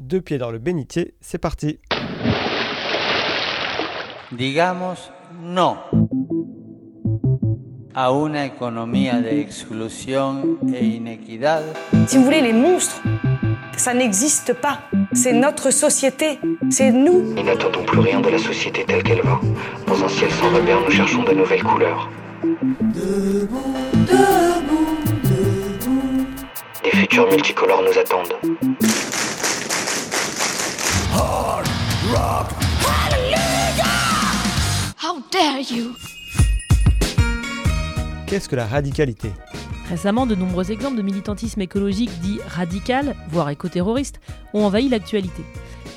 Deux pieds dans le bénitier, c'est parti. Digamos no a una economía de exclusión e inequidad. Si vous voulez, les monstres, ça n'existe pas. C'est notre société, c'est nous. Nous n'attendons plus rien de la société telle qu'elle va. Dans un ciel sans repère, nous cherchons de nouvelles couleurs. Des futurs multicolores nous attendent. How dare you? Qu'est-ce que la radicalité? Récemment, de nombreux exemples de militantisme écologique dit radical, voire éco-terroriste, ont envahi l'actualité.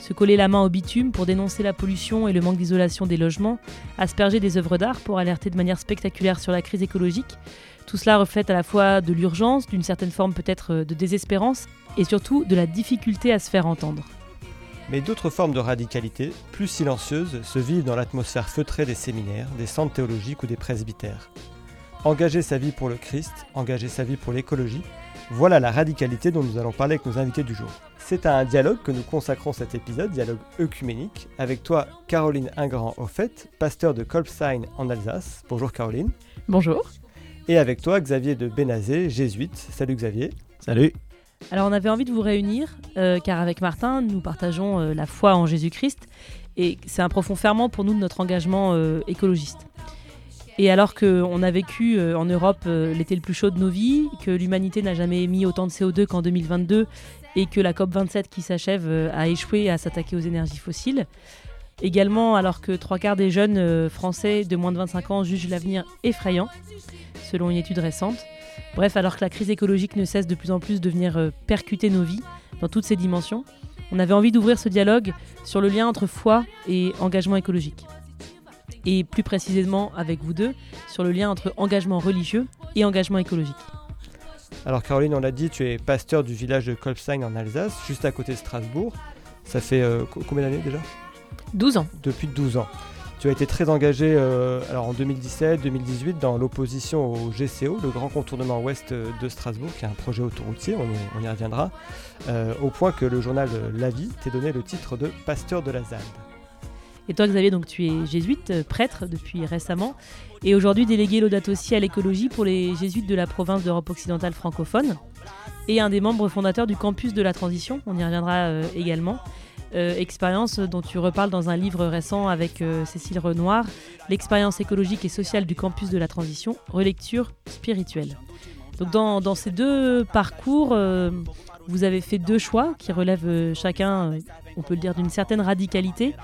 Se coller la main au bitume pour dénoncer la pollution et le manque d'isolation des logements, asperger des œuvres d'art pour alerter de manière spectaculaire sur la crise écologique, tout cela reflète à la fois de l'urgence, d'une certaine forme peut-être de désespérance, et surtout de la difficulté à se faire entendre. Mais d'autres formes de radicalité, plus silencieuses, se vivent dans l'atmosphère feutrée des séminaires, des centres théologiques ou des presbytères. Engager sa vie pour le Christ, engager sa vie pour l'écologie, voilà la radicalité dont nous allons parler avec nos invités du jour. C'est à un dialogue que nous consacrons cet épisode, dialogue œcuménique, avec toi Caroline Ingrand au fait, pasteur de Kolbsheim en Alsace. Bonjour Caroline. Bonjour. Et avec toi Xavier de Bénazé, jésuite. Salut Xavier. Salut. Alors on avait envie de vous réunir, euh, car avec Martin, nous partageons euh, la foi en Jésus-Christ, et c'est un profond ferment pour nous de notre engagement euh, écologiste. Et alors qu'on a vécu en Europe l'été le plus chaud de nos vies, que l'humanité n'a jamais émis autant de CO2 qu'en 2022 et que la COP27 qui s'achève a échoué à s'attaquer aux énergies fossiles. Également alors que trois quarts des jeunes français de moins de 25 ans jugent l'avenir effrayant, selon une étude récente. Bref, alors que la crise écologique ne cesse de plus en plus de venir percuter nos vies dans toutes ses dimensions, on avait envie d'ouvrir ce dialogue sur le lien entre foi et engagement écologique et plus précisément avec vous deux sur le lien entre engagement religieux et engagement écologique. Alors Caroline, on l'a dit, tu es pasteur du village de Kolbstein en Alsace, juste à côté de Strasbourg. Ça fait euh, combien d'années déjà? 12 ans. Depuis 12 ans. Tu as été très engagé euh, alors en 2017-2018 dans l'opposition au GCO, le grand contournement ouest de Strasbourg, qui est un projet autoroutier, on y, reviendra, euh, au point que le journal La Vie t'ait donné le titre de pasteur de la ZAD. Et toi, Xavier, donc tu es jésuite, euh, prêtre depuis récemment, et aujourd'hui délégué Laudato aussi à l'écologie pour les jésuites de la province d'Europe occidentale francophone, et un des membres fondateurs du campus de la transition, on y reviendra également. Euh, expérience dont tu reparles dans un livre récent avec euh, Cécile Renoir, L'expérience écologique et sociale du campus de la transition, relecture spirituelle. Donc dans, ces deux parcours, euh, vous avez fait deux choix qui relèvent chacun, on peut le dire, d'une certaine radicalité.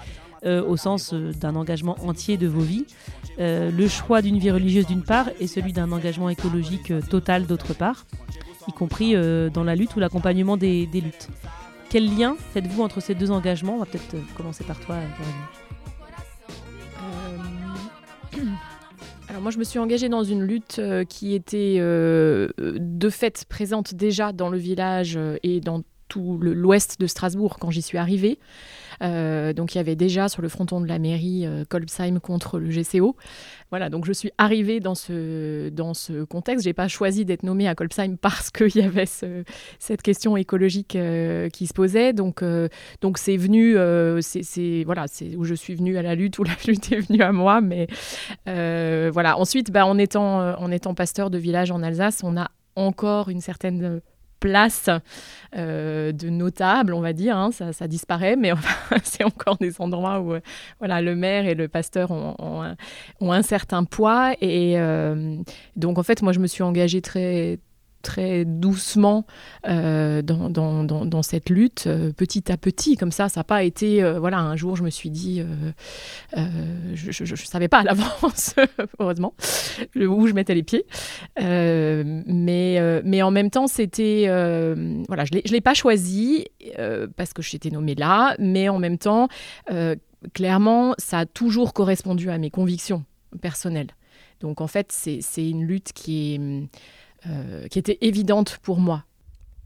au sens d'un engagement entier de vos vies. Le choix d'une vie religieuse d'une part et celui d'un engagement écologique total d'autre part, y compris dans la lutte ou l'accompagnement des luttes. Quel lien faites-vous entre ces deux engagements? On va peut-être euh, commencer par toi, Caroline. Euh, Alors moi, je me suis engagée dans une lutte euh, qui était de fait présente déjà dans le village et dans tout l'ouest de Strasbourg quand j'y suis arrivée. Euh, donc il y avait déjà sur le fronton de la mairie euh, Kolbsheim contre le GCO. Voilà, donc je suis arrivée dans ce, dans ce contexte. J'ai pas choisi d'être nommée à Kolbsheim parce qu'il y avait ce- cette question écologique euh, qui se posait. Donc donc c'est venu, c'est voilà, c'est où je suis venue à la lutte, où la lutte est venue à moi. Mais voilà. Ensuite, bah, en étant en étant pasteur de village en Alsace, on a encore une certaine place euh, de notable, on va dire. hein. ça, disparaît, mais c'est encore des endroits où euh, voilà, le maire et le pasteur ont, ont un, ont un certain poids. Et euh, donc, en fait, moi, je me suis engagée très très doucement euh, dans, dans, dans, cette lutte, euh, petit à petit, comme ça, ça n'a pas été, euh, voilà, un jour je me suis dit, je ne savais pas à l'avance, heureusement, où je mettais les pieds, mais, mais en même temps, c'était, voilà, je ne l'ai pas choisi parce que j'étais nommée là, mais en même temps, clairement, ça a toujours correspondu à mes convictions personnelles. Donc en fait, c'est une lutte qui est qui était évidente pour moi.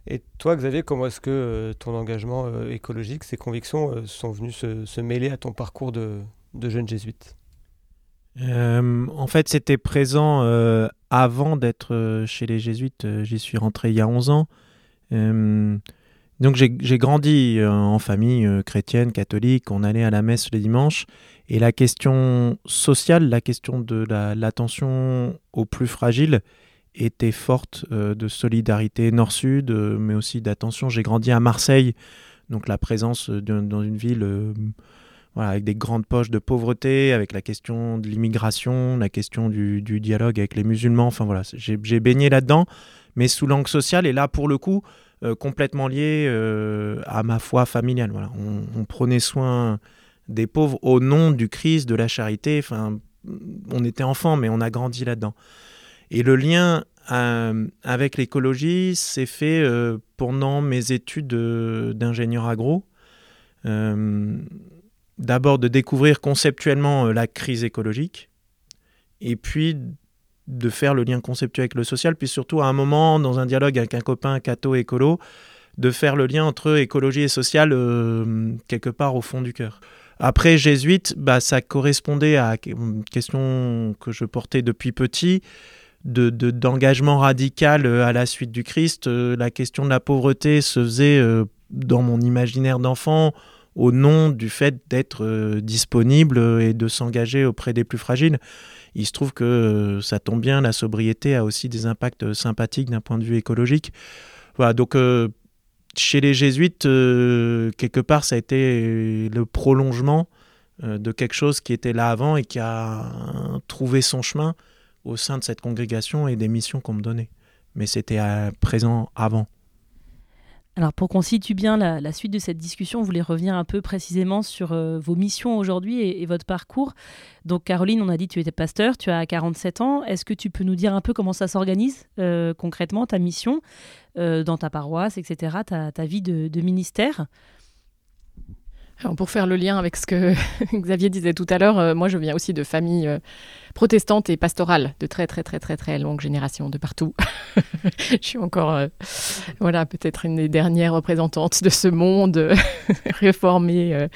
Et toi, Xavier, comment est-ce que euh, ton engagement euh, écologique, ces convictions euh, sont venues se, se mêler à ton parcours de, de jeune jésuite? Euh, en fait, c'était présent euh, avant d'être euh, chez les Jésuites. Euh, J'y suis rentré il y a 11 ans. Euh, Donc j'ai grandi euh, en famille euh, chrétienne, catholique, on allait à la messe les dimanches, et la question sociale, la question de l'attention aux plus fragiles était forte euh, de solidarité nord-sud, mais aussi d'attention. J'ai grandi à Marseille, donc la présence dans une ville avec des grandes poches de pauvreté, avec la question de l'immigration, la question du, dialogue avec les musulmans, enfin voilà, j'ai baigné là-dedans, mais sous l'angle social, et là pour le coup, euh, complètement lié euh, à ma foi familiale. Voilà. On, prenait soin des pauvres au nom du Christ, de la charité. Enfin, on était enfant, mais on a grandi là-dedans. Et le lien euh, avec l'écologie s'est fait pendant mes études d'ingénieur agro. D'abord de découvrir conceptuellement la crise écologique, et puis de faire le lien conceptuel avec le social, puis surtout à un moment, dans un dialogue avec un copain catho écolo, de faire le lien entre écologie et social euh, quelque part au fond du cœur. Après, jésuite, bah, ça correspondait à une question que je portais depuis petit, d'engagement de, radical euh, à la suite du Christ. Euh, la question de la pauvreté se faisait dans mon imaginaire d'enfant au nom du fait d'être disponible et de s'engager auprès des plus fragiles. Il se trouve que euh, ça tombe bien, la sobriété a aussi des impacts euh, sympathiques d'un point de vue écologique. Voilà, donc euh, chez les jésuites, quelque part, ça a été le prolongement de quelque chose qui était là avant et qui a trouvé son chemin au sein de cette congrégation et des missions qu'on me donnait. Mais c'était présent avant. Alors pour qu'on situe bien la, suite de cette discussion, vous voulez revenir un peu précisément sur euh, vos missions aujourd'hui et, votre parcours. Donc Caroline, on a dit que tu étais pasteur, tu as 47 ans. Est-ce que tu peux nous dire un peu comment ça s'organise euh, concrètement, ta mission euh, dans ta paroisse, etc., ta, vie de ministère? Pour faire le lien avec ce que Xavier disait tout à l'heure, euh, moi je viens aussi de familles euh, protestantes et pastorales de très très très très très longue génération de partout. je suis encore euh, voilà peut-être une des dernières représentantes de ce monde réformé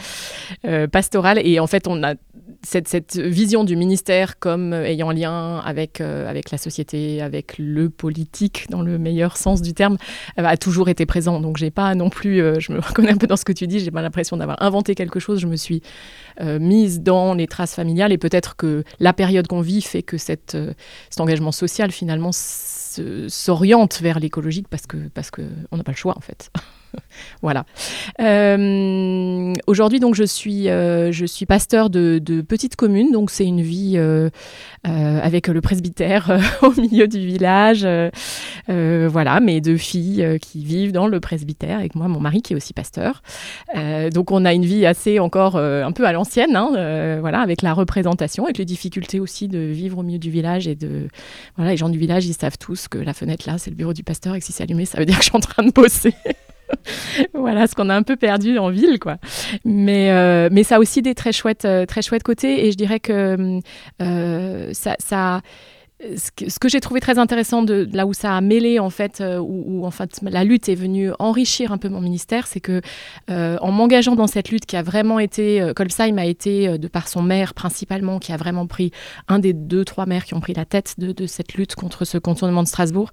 pastoral et en fait on a cette, vision du ministère comme ayant lien avec, euh, avec la société, avec le politique, dans le meilleur sens du terme, a toujours été présent. Donc, j'ai pas non plus, euh, je me reconnais un peu dans ce que tu dis, j'ai pas l'impression d'avoir inventé quelque chose. Je me suis euh, mise dans les traces familiales et peut-être que la période qu'on vit fait que cette, cet engagement social, finalement, s'oriente vers l'écologique parce que parce qu'on n'a pas le choix, en fait. voilà. Euh, aujourd'hui, donc, je suis, euh, je suis pasteur de, petite commune, donc c'est une vie euh, avec le presbytère au milieu du village. voilà, mes deux filles qui vivent dans le presbytère, avec moi, mon mari qui est aussi pasteur. donc, on a une vie assez encore un peu à l'ancienne, hein, voilà, avec la représentation, avec les difficultés aussi de vivre au milieu du village et de, voilà, les gens du village, ils savent tous que la fenêtre là, c'est le bureau du pasteur et que si c'est allumé, ça veut dire que je suis en train de bosser. voilà ce qu'on a un peu perdu en ville quoi. Mais euh, mais ça a aussi des très chouettes euh, très chouettes côtés et je dirais que euh, ça, ça ce que, j'ai trouvé très intéressant de, là où ça a mêlé en fait, euh, où, en fait la lutte est venue enrichir un peu mon ministère, c'est que euh, en m'engageant dans cette lutte qui a vraiment été, euh, a été de par son maire principalement, qui a vraiment pris un des deux trois maires qui ont pris la tête de, cette lutte contre ce contournement de Strasbourg.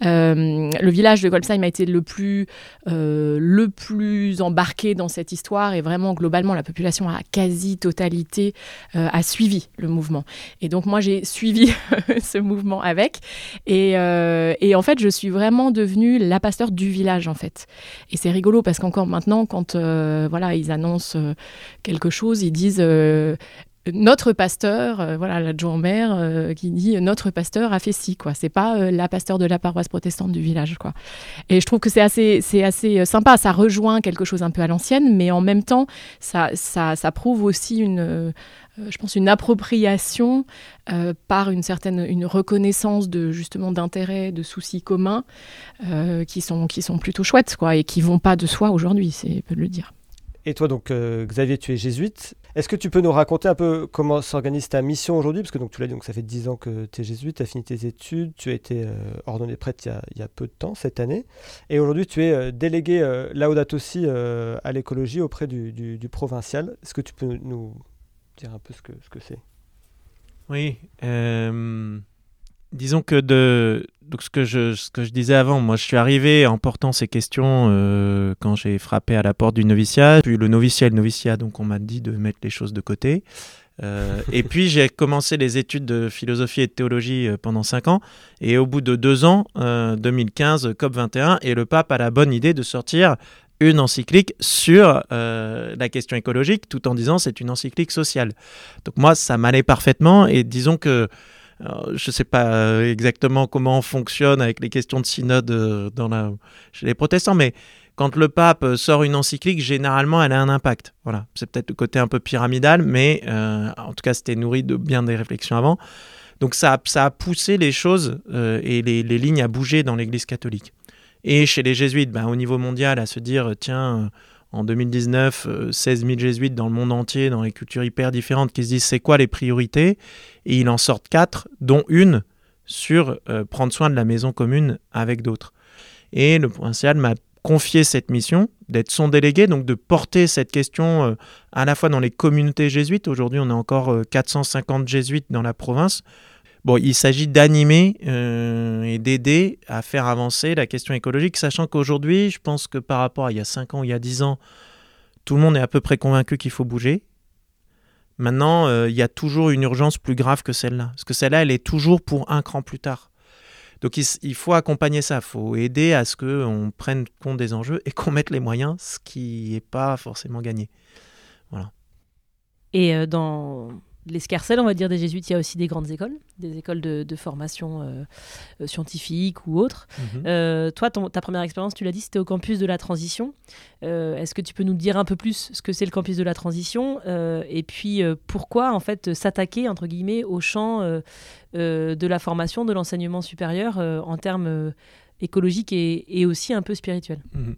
le village de Colsheim a été le plus le plus embarqué dans cette histoire et vraiment globalement la population à quasi totalité a suivi le mouvement. Et donc moi j'ai suivi ce mouvement avec. Euh, et, en fait, je suis vraiment devenue la pasteur du village, en fait. Et c'est rigolo parce qu'encore maintenant, quand euh, voilà, ils annoncent euh, quelque chose, ils disent notre pasteur, voilà l'adjoint maire qui dit notre pasteur a fait ci quoi. C'est pas la pasteur de la paroisse protestante du village quoi. Et je trouve que c'est assez c'est assez sympa. Ça rejoint quelque chose un peu à l'ancienne, mais en même temps ça ça, prouve aussi une euh, je pense, une appropriation euh, par une certaine une reconnaissance de justement d'intérêts, de soucis communs euh, qui sont qui sont plutôt chouettes quoi et qui vont pas de soi aujourd'hui, c'est peut le dire. Et toi donc Xavier, tu es jésuite. Est-ce que tu peux nous raconter un peu comment s'organise ta mission aujourd'hui? Parce que donc tu l'as dit, donc ça fait 10 ans que tu es jésuite, tu as fini tes études, tu as été ordonné prêtre il y, a, peu de temps, cette année. Et aujourd'hui tu es délégué Laudato aussi à l'écologie auprès du, du provincial. Est-ce que tu peux nous dire un peu ce que ce que c'est Oui. Euh, disons que de donc ce que je ce que je disais avant, moi je suis arrivé en portant ces questions euh, quand j'ai frappé à la porte du noviciat, puis le noviciat et le noviciat, donc on m'a dit de mettre les choses de côté. Euh, et puis j'ai commencé les études de philosophie et de théologie pendant cinq ans. Et au bout de deux ans, 2015, COP 21, et le pape a la bonne idée de sortir une encyclique sur la question écologique, tout en disant c'est une encyclique sociale. Donc moi, ça m'allait parfaitement. Et disons que je ne sais pas euh, exactement comment on fonctionne avec les questions de synode euh, chez les protestants, mais quand le pape sort une encyclique, généralement, elle a un impact. Voilà, c'est peut-être le côté un peu pyramidal, mais euh, en tout cas, c'était nourri de bien des réflexions avant. Donc ça, a poussé les choses et les, lignes à bouger dans l'Église catholique. Et chez les jésuites, ben, au niveau mondial, à se dire, tiens, en 2019, 16 000 jésuites dans le monde entier, dans les cultures hyper différentes, qui se disent c'est quoi les priorités? Et ils en sortent quatre, dont une sur euh, prendre soin de la maison commune avec d'autres. Et le provincial m'a confié cette mission d'être son délégué, donc de porter cette question euh, à la fois dans les communautés jésuites. Aujourd'hui, on a encore 450 euh, jésuites dans la province Bon, il s'agit d'animer euh, et d'aider à faire avancer la question écologique, sachant qu'aujourd'hui, je pense que par rapport à il y a 5 ans ou il y a 10 ans, tout le monde est à peu près convaincu qu'il faut bouger. Maintenant, euh, il y a toujours une urgence plus grave que celle-là. Parce que celle-là, elle est toujours pour un cran plus tard. Donc il, faut accompagner ça, il faut aider à ce qu'on prenne compte des enjeux et qu'on mette les moyens, ce qui n'est pas forcément gagné. Voilà. Et euh, dans, l'escarcelle, on va dire, des jésuites, il y a aussi des grandes écoles, des écoles de, formation euh, euh, scientifique ou autres. Mhm. Euh, toi, ta première expérience, tu l'as dit, c'était au campus de la transition. Est-ce que tu peux nous dire un peu plus ce que c'est le campus de la transition et puis pourquoi, en fait, s'attaquer, entre guillemets, au champ de la formation, de l'enseignement supérieur en termes écologiques et, aussi un peu spirituels? Mhm.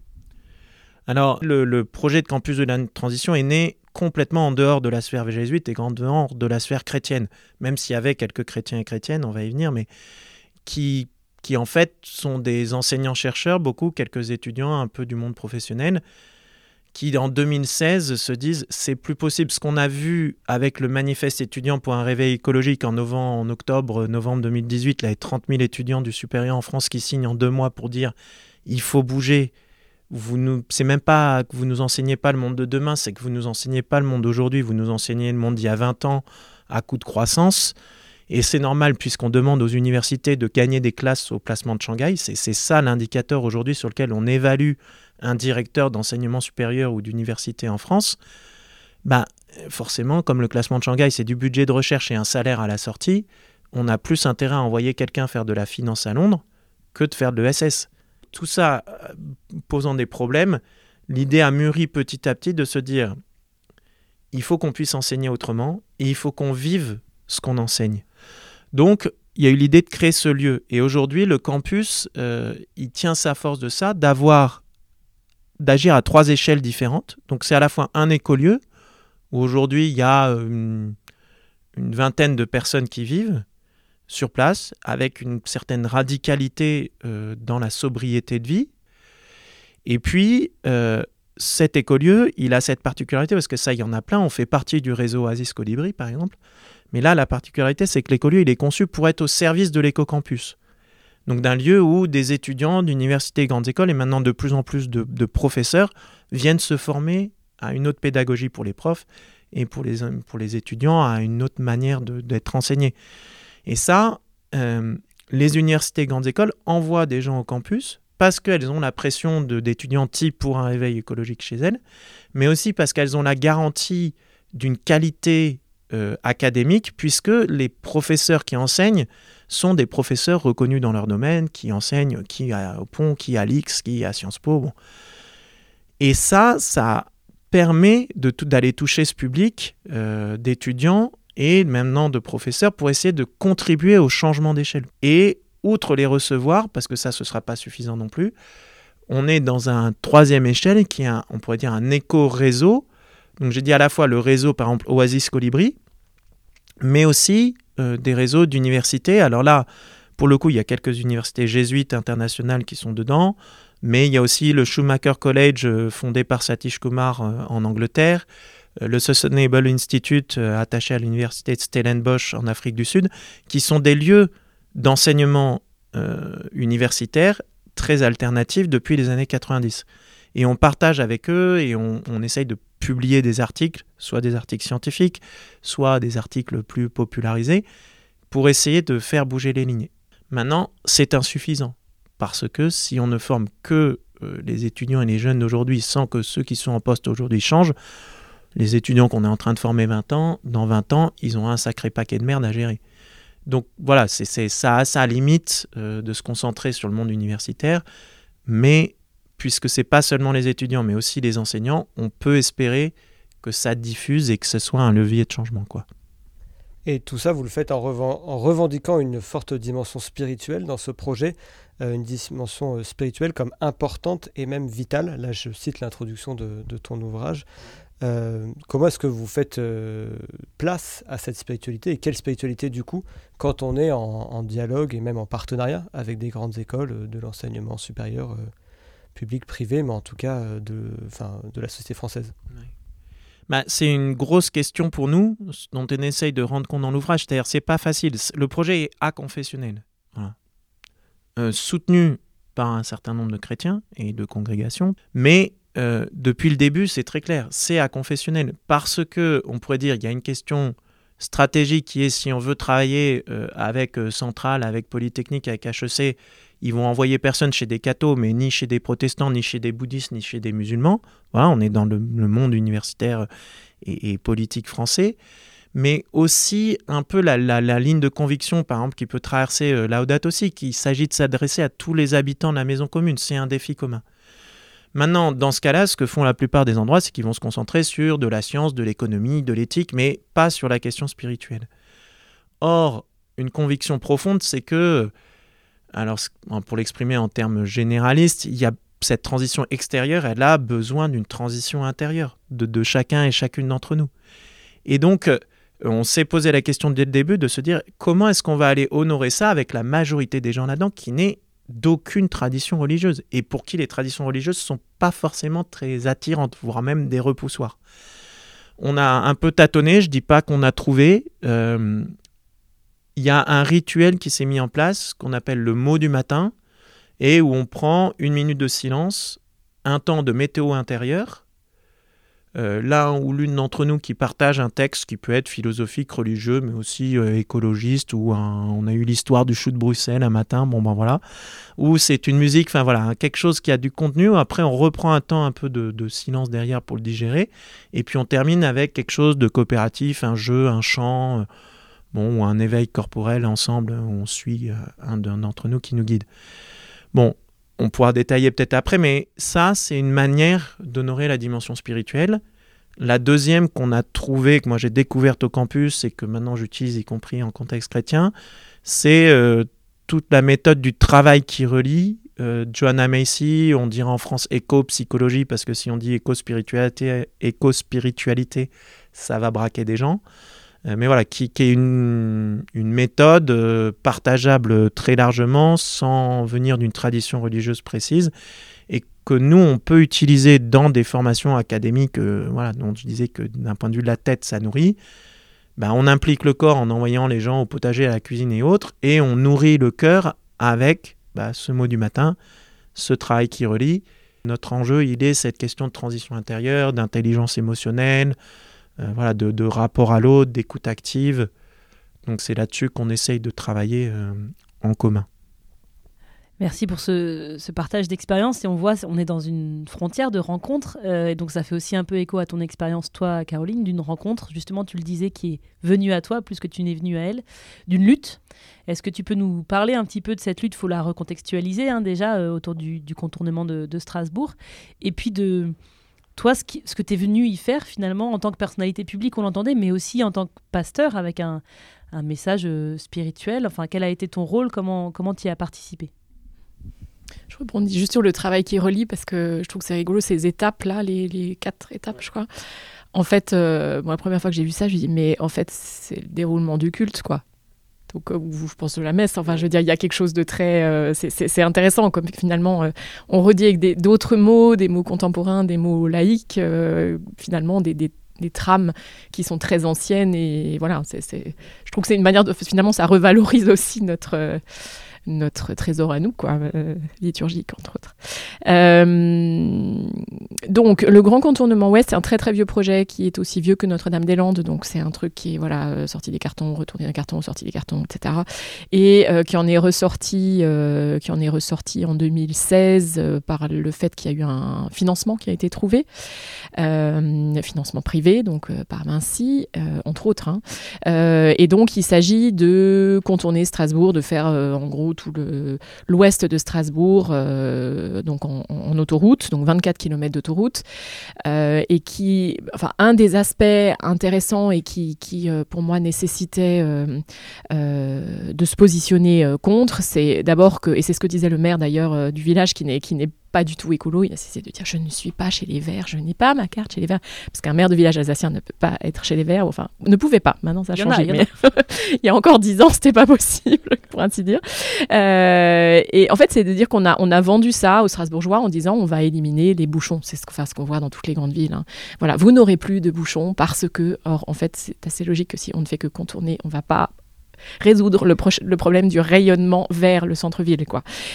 Alors, le, projet de campus de la transition est né complètement en dehors de la sphère jésuite et en dehors de la sphère chrétienne, même s'il y avait quelques chrétiens et chrétiennes, on va y venir, mais qui, qui en fait sont des enseignants-chercheurs, beaucoup, quelques étudiants un peu du monde professionnel, qui en 2016 se disent c'est plus possible. Ce qu'on a vu avec le manifeste étudiant pour un réveil écologique en, novembre, en octobre, novembre 2018, là, les 30 000 étudiants du supérieur en France qui signent en deux mois pour dire il faut bouger, vous nous, c'est même pas que vous nous enseignez pas le monde de demain, c'est que vous nous enseignez pas le monde d'aujourd'hui, vous nous enseignez le monde d'il y a 20 ans à coup de croissance. Et c'est normal puisqu'on demande aux universités de gagner des classes au placement de Shanghai. C'est, ça l'indicateur aujourd'hui sur lequel on évalue un directeur d'enseignement supérieur ou d'université en France. Ben, forcément, comme le classement de Shanghai, c'est du budget de recherche et un salaire à la sortie, on a plus intérêt à envoyer quelqu'un faire de la finance à Londres que de faire de l'ESS tout ça euh, posant des problèmes, l'idée a mûri petit à petit de se dire il faut qu'on puisse enseigner autrement et il faut qu'on vive ce qu'on enseigne. Donc, il y a eu l'idée de créer ce lieu. Et aujourd'hui, le campus, euh, il tient sa force de ça, d'avoir, d'agir à trois échelles différentes. Donc, c'est à la fois un écolieu, où aujourd'hui, il y a euh, une vingtaine de personnes qui vivent, sur place, avec une certaine radicalité euh, dans la sobriété de vie. Et puis, euh, cet écolieu, il a cette particularité, parce que ça, il y en a plein, on fait partie du réseau Oasis Colibri, par exemple. Mais là, la particularité, c'est que l'écolieu, il est conçu pour être au service de l'éco-campus. Donc d'un lieu où des étudiants d'universités et grandes écoles, et maintenant de plus en plus de, professeurs, viennent se former à une autre pédagogie pour les profs et pour les, pour les étudiants à une autre manière d'être enseignés. Et ça, euh, les universités grandes écoles envoient des gens au campus parce qu'elles ont la pression d'étudiants type pour un réveil écologique chez elles, mais aussi parce qu'elles ont la garantie d'une qualité euh, académique, puisque les professeurs qui enseignent sont des professeurs reconnus dans leur domaine, qui enseignent qui à, au Pont, qui à l'X, qui à Sciences Po. Et ça, ça permet d'aller toucher ce public euh, d'étudiants et maintenant de professeurs pour essayer de contribuer au changement d'échelle. Et outre les recevoir, parce que ça, ce ne sera pas suffisant non plus, on est dans un troisième échelle qui est, on pourrait dire, un éco-réseau. Donc j'ai dit à la fois le réseau, par exemple, Oasis Colibri, mais aussi euh, des réseaux d'universités. Alors là, pour le coup, il y a quelques universités jésuites internationales qui sont dedans, mais il y a aussi le Schumacher College euh, fondé par Satish Kumar euh, en Angleterre. Euh, le Sustainable Institute euh, attaché à l'université de Stellenbosch en Afrique du Sud, qui sont des lieux d'enseignement euh, universitaire très alternatif depuis les années 90. Et on partage avec eux et on, essaye de publier des articles, soit des articles scientifiques, soit des articles plus popularisés, pour essayer de faire bouger les lignes. Maintenant, c'est insuffisant, parce que si on ne forme que les étudiants et les jeunes d'aujourd'hui sans que ceux qui sont en poste aujourd'hui changent, les étudiants qu'on est en train de former 20 ans, dans 20 ans, ils ont un sacré paquet de merde à gérer. Donc voilà, c'est ça a sa limite euh, de se concentrer sur le monde universitaire, mais puisque c'est pas seulement les étudiants, mais aussi les enseignants, on peut espérer que ça diffuse et que ce soit un levier de changement, quoi. Et tout ça, vous le faites en, en revendiquant une forte dimension spirituelle dans ce projet, euh, une dimension euh, spirituelle comme importante et même vitale. Là, je cite l'introduction de, ton ouvrage. Euh, comment est-ce que vous faites euh, place à cette spiritualité et quelle spiritualité du coup quand on est en, dialogue et même en partenariat avec des grandes écoles euh, de l'enseignement supérieur public, privé, mais en tout cas de, de la société française? Bah, C'est une grosse question pour nous dont on essaye de rendre compte dans l'ouvrage. C'est-à-dire c'est pas facile. Le projet est aconfessionnel, voilà. Soutenu par un certain nombre de chrétiens et de congrégations, mais euh, depuis le début, c'est très clair, c'est à confessionnel. Parce que, on pourrait dire, il y a une question stratégique qui est si on veut travailler euh, avec euh, Centrale, avec Polytechnique, avec HEC, ils vont envoyer personne chez des cathos, mais ni chez des protestants, ni chez des bouddhistes, ni chez des musulmans. Voilà, on est dans le, monde universitaire et, politique français. Mais aussi un peu la, ligne de conviction, par exemple, qui peut traverser euh, Laudato aussi, qu'il s'agit de s'adresser à tous les habitants de la maison commune. C'est un défi commun. Maintenant, dans ce cas-là, ce que font la plupart des endroits, c'est qu'ils vont se concentrer sur de la science, de l'économie, de l'éthique, mais pas sur la question spirituelle. Or, une conviction profonde, c'est que, alors pour l'exprimer en termes généralistes, il y a cette transition extérieure, elle a besoin d'une transition intérieure de, chacun et chacune d'entre nous. Et donc, on s'est posé la question dès le début de se dire comment est-ce qu'on va aller honorer ça avec la majorité des gens là-dedans qui n'est d'aucune tradition religieuse et pour qui les traditions religieuses sont pas forcément très attirantes, voire même des repoussoirs. On a un peu tâtonné, je dis pas qu'on a trouvé. Il euh, y a un rituel qui s'est mis en place qu'on appelle le mot du matin et où on prend une minute de silence, un temps de météo intérieure euh, l'un ou l'une d'entre nous qui partage un texte qui peut être philosophique, religieux, mais aussi euh, écologiste, ou on a eu l'histoire du chou de Bruxelles un matin, bon ben voilà, ou c'est une musique, enfin voilà, quelque chose qui a du contenu, après on reprend un temps un peu de, silence derrière pour le digérer, et puis on termine avec quelque chose de coopératif, un jeu, un chant, euh, bon, ou un éveil corporel ensemble, on suit un d'entre nous qui nous guide. Bon, on pourra détailler peut-être après, mais ça, c'est une manière d'honorer la dimension spirituelle. La deuxième qu'on a trouvée, que moi j'ai découverte au campus et que maintenant j'utilise y compris en contexte chrétien, c'est euh, toute la méthode du travail qui relie. Euh, Joanna Macy, on dirait en France éco-psychologie, parce que si on dit éco-spiritualité, éco-spiritualité, ça va braquer des gens. Euh, mais voilà, qui, est une, une, méthode euh, partageable très largement sans venir d'une tradition religieuse précise et que nous, on peut utiliser dans des formations académiques, euh, voilà, dont je disais que d'un point de vue de la tête, ça nourrit. Ben, on implique le corps en envoyant les gens au potager, à la cuisine et autres, et on nourrit le cœur avec ben, ce mot du matin, ce travail qui relie. Notre enjeu, il est cette question de transition intérieure, d'intelligence émotionnelle, voilà, de, de, rapport à l'autre, d'écoute active. Donc c'est là-dessus qu'on essaye de travailler euh, en commun. Merci pour ce, ce partage d'expérience. Et on voit, on est dans une frontière de rencontres. Euh, et donc, ça fait aussi un peu écho à ton expérience, toi, Caroline, d'une rencontre, justement, tu le disais, qui est venue à toi plus que tu n'es venue à elle, d'une lutte. Est-ce que tu peux nous parler un petit peu de cette lutte? Il faut la recontextualiser, hein, déjà, euh, autour du, du contournement de, de, Strasbourg. Et puis de toi, ce, que tu es venu y faire finalement en tant que personnalité publique, on l'entendait, mais aussi en tant que pasteur avec un, message euh, spirituel. Enfin, quel a été ton rôle? Comment comment tu y as participé? Je rebondis juste sur le travail qui relie parce que je trouve que c'est rigolo ces étapes là, les, quatre étapes, je crois. En fait, euh, la première fois que j'ai vu ça, je me dis mais en fait c'est le déroulement du culte quoi. Euh, je pense de la messe. Enfin, je veux dire, il y a quelque chose de très. Euh, c'est intéressant, comme finalement, euh, on redit avec d'autres mots, des mots contemporains, des mots laïques, euh, finalement, des, trames qui sont très anciennes et voilà, je trouve que c'est une manière de finalement ça revalorise aussi notre notre trésor à nous, quoi, euh, liturgique entre autres. Euh, donc le grand contournement ouest, c'est un très très vieux projet qui est aussi vieux que Notre-Dame-des-Landes, donc c'est un truc qui est voilà euh, sorti des cartons, retourné des cartons, sorti des cartons, etc. Et qui en est ressorti, qui en est ressorti en 2016 euh, par le fait qu'il y a eu un financement qui a été trouvé, financement privé, donc par Vinci, entre autres. hein. Et donc il s'agit de contourner Strasbourg, de faire en gros tout l'ouest de Strasbourg, euh, donc en, autoroute, donc 24 km d'autoroute, euh, et qui, enfin, un des aspects intéressants et qui, qui euh, pour moi nécessitait de se positionner contre, c'est d'abord que, et c'est ce que disait le maire d'ailleurs du village qui n'est qui n'est pas du tout écolo, il a cessé de dire je ne suis pas chez les Verts, je n'ai pas ma carte chez les Verts, parce qu'un maire de village alsacien ne peut pas être chez les Verts, enfin ne pouvait pas, maintenant ça a Il y en a, changé, il y a. mais il y a encore dix ans c'était pas possible pour ainsi dire. Euh, et en fait c'est de dire qu'on a, on a vendu ça aux Strasbourgeois en disant on va éliminer les bouchons, c'est ce qu'on enfin, ce qu'on voit dans toutes les grandes villes. hein. Voilà, vous n'aurez plus de bouchons parce que, or en fait c'est assez logique que si on ne fait que contourner, on va pas résoudre le, problème du rayonnement vers le centre-ville.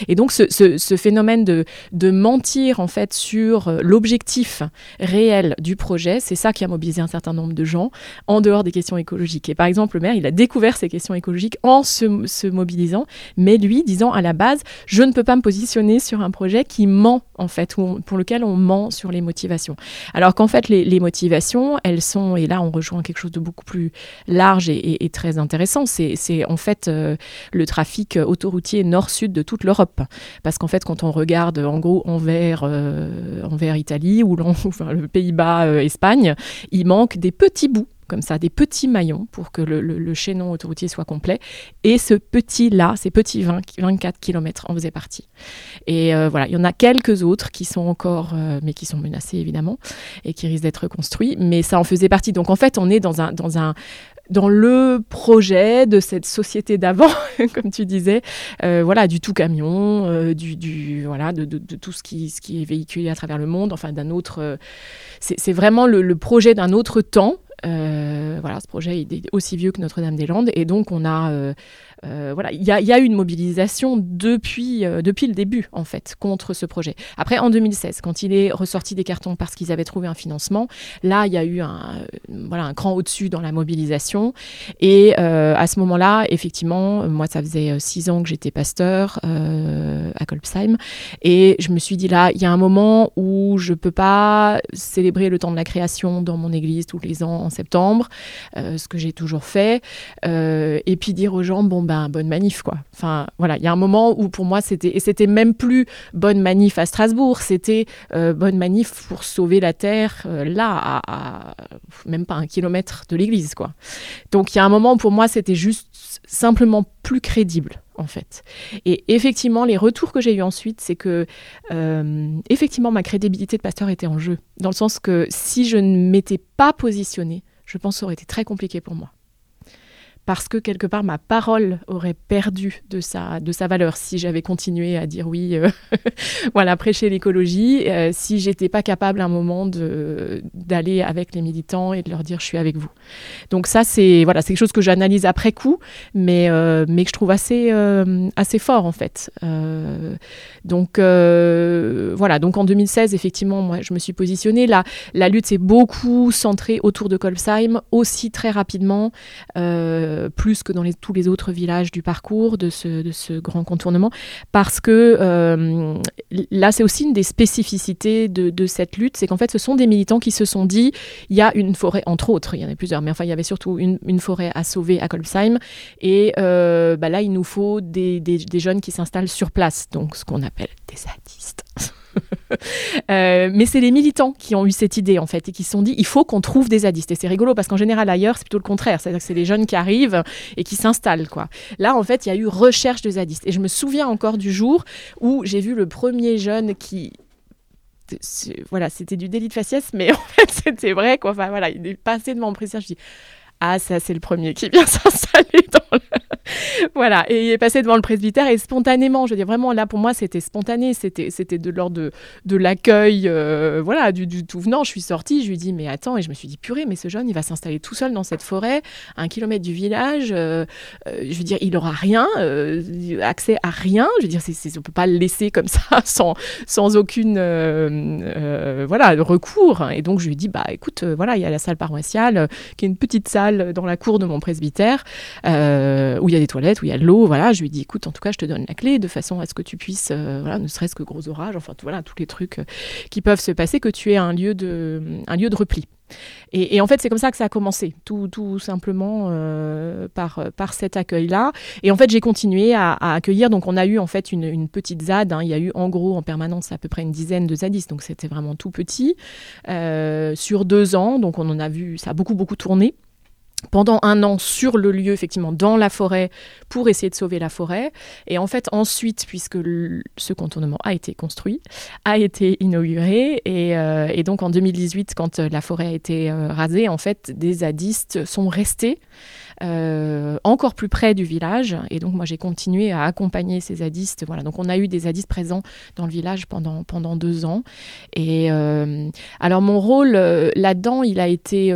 Et donc ce, phénomène de, mentir en fait sur euh, l'objectif réel du projet, c'est ça qui a mobilisé un certain nombre de gens en dehors des questions écologiques. Et par exemple, le maire, il a découvert ces questions écologiques en se, mobilisant, mais lui disant à la base, je ne peux pas me positionner sur un projet qui ment en fait, pour lequel on ment sur les motivations. Alors qu'en fait, les, motivations, elles sont, et là on rejoint quelque chose de beaucoup plus large et très intéressant, c'est c'est en fait euh, le trafic autoroutier nord-sud de toute l'Europe. Parce qu'en fait, quand on regarde en gros envers, euh, Italie ou le Pays-Bas, euh, Espagne, il manque des petits bouts comme ça, des petits maillons pour que le, chaînon autoroutier soit complet. Et ce petit-là, ces petits 20, 24 km en faisaient partie. Et euh, voilà, il y en a quelques autres qui sont encore, euh, mais qui sont menacés évidemment, et qui risquent d'être construits. Mais ça en faisait partie. Donc en fait, on est dans un, dans un, dans le projet de cette société d'avant, comme tu disais, euh, voilà, du tout camion, euh, du, voilà, de, tout ce qui, est véhiculé à travers le monde, enfin d'un autre. euh, c'est vraiment le, projet d'un autre temps. Voilà, ce projet est aussi vieux que Notre-Dame-des-Landes, et donc on a, euh, voilà, il y y a eu une mobilisation depuis, euh, depuis le début en fait contre ce projet. Après, en 2016, quand il est ressorti des cartons parce qu'ils avaient trouvé un financement, là, il y a eu un, euh, voilà, un cran au-dessus dans la mobilisation. Et à ce moment-là, effectivement, moi, ça faisait six ans que j'étais pasteur à Kolbsheim. Et je me suis dit, là, il y a un moment où je peux pas célébrer le temps de la création dans mon église tous les ans en septembre, ce que j'ai toujours fait, et puis dire aux gens, bon, bonne manif, quoi. Enfin, voilà, il y a un moment où pour moi, c'était, et c'était même plus bonne manif à Strasbourg, c'était euh, bonne manif pour sauver la terre, euh, là, même pas un kilomètre de l'église, quoi. Donc il y a un moment pour moi c'était juste simplement plus crédible en fait. Et effectivement les retours que j'ai eu ensuite c'est que euh, effectivement ma crédibilité de pasteur était en jeu dans le sens que si je ne m'étais pas positionnée je pense que ça aurait été très compliqué pour moi. Parce que quelque part ma parole aurait perdu de sa, de sa valeur si j'avais continué à dire oui, euh, voilà, prêcher l'écologie, euh, si j'étais pas capable à un moment d'aller avec les militants et de leur dire je suis avec vous. Donc ça, c'est voilà, quelque chose que j'analyse après coup, mais, euh, mais que je trouve assez, assez fort en fait. Donc voilà, donc en 2016, effectivement, moi, je me suis positionnée. La, la lutte s'est beaucoup centrée autour de Kolbsheim, aussi très rapidement, plus que dans tous les autres villages du parcours de ce, grand contournement, parce que euh, là, c'est aussi une des spécificités de, cette lutte, c'est qu'en fait, ce sont des militants qui se sont dit, il y a une forêt, entre autres, il y en a plusieurs, mais enfin, il y avait surtout une, forêt à sauver à Kolbsheim. Et euh, bah là, il nous faut des, des- des jeunes qui s'installent sur place, donc ce qu'on appelle des zadistes. Euh, mais c'est les militants qui ont eu cette idée en fait et qui se sont dit il faut qu'on trouve des zadistes et c'est rigolo parce qu'en général ailleurs c'est plutôt le contraire c'est-à-dire que c'est les jeunes qui arrivent et qui s'installent quoi là en fait il y a eu recherche de zadistes et je me souviens encore du jour où j'ai vu le premier jeune qui voilà, c'était du délit de faciès, mais en fait, c'était vrai, quoi. Enfin, voilà, il est passé devant mon président. Je dis, ah ça c'est le premier qui vient s'installer dans le... voilà, et il est passé devant le presbytère et spontanément, je veux dire vraiment là pour moi c'était spontané, c'était de l'ordre de, l'accueil, euh, voilà, du, tout venant. Je suis sortie, je lui dis mais attends et je me suis dit purée, mais ce jeune il va s'installer tout seul dans cette forêt, à un kilomètre du village. Euh, euh, je veux dire il aura rien, accès à rien. Je veux dire on peut pas le laisser comme ça sans sans aucune voilà recours. Et donc je lui dis bah écoute voilà il y a la salle paroissiale qui est une petite salle dans la cour de mon presbytère où il y a des toilettes, où il y a de l'eau. Voilà, je lui dis, écoute, en tout cas, je te donne la clé de façon à ce que tu puisses, euh, voilà, ne serait-ce que gros orages, enfin, voilà, tous les trucs euh, qui peuvent se passer, que tu aies un lieu de, un lieu de repli. Et, en fait, c'est comme ça que ça a commencé, tout, tout simplement euh, par, par cet accueil-là. Et en fait, j'ai continué à, accueillir. Donc, on a eu en fait une, petite ZAD. Hein. Il y a eu en gros en permanence à peu près une dizaine de zadistes. Donc, c'était vraiment tout petit. Euh, sur deux ans, donc on en a vu, ça a beaucoup, beaucoup tourné pendant un an sur le lieu, effectivement, dans la forêt, pour essayer de sauver la forêt. Et en fait, ensuite, puisque ce contournement a été construit, a été inauguré, et, euh, donc en 2018, quand la forêt a été euh, rasée, en fait, des zadistes sont restés. Euh, encore plus près du village. Et donc, moi, j'ai continué à accompagner ces zadistes. Voilà. Donc, on a eu des zadistes présents dans le village pendant, pendant deux ans. Et euh, alors, mon rôle euh, là-dedans, il a été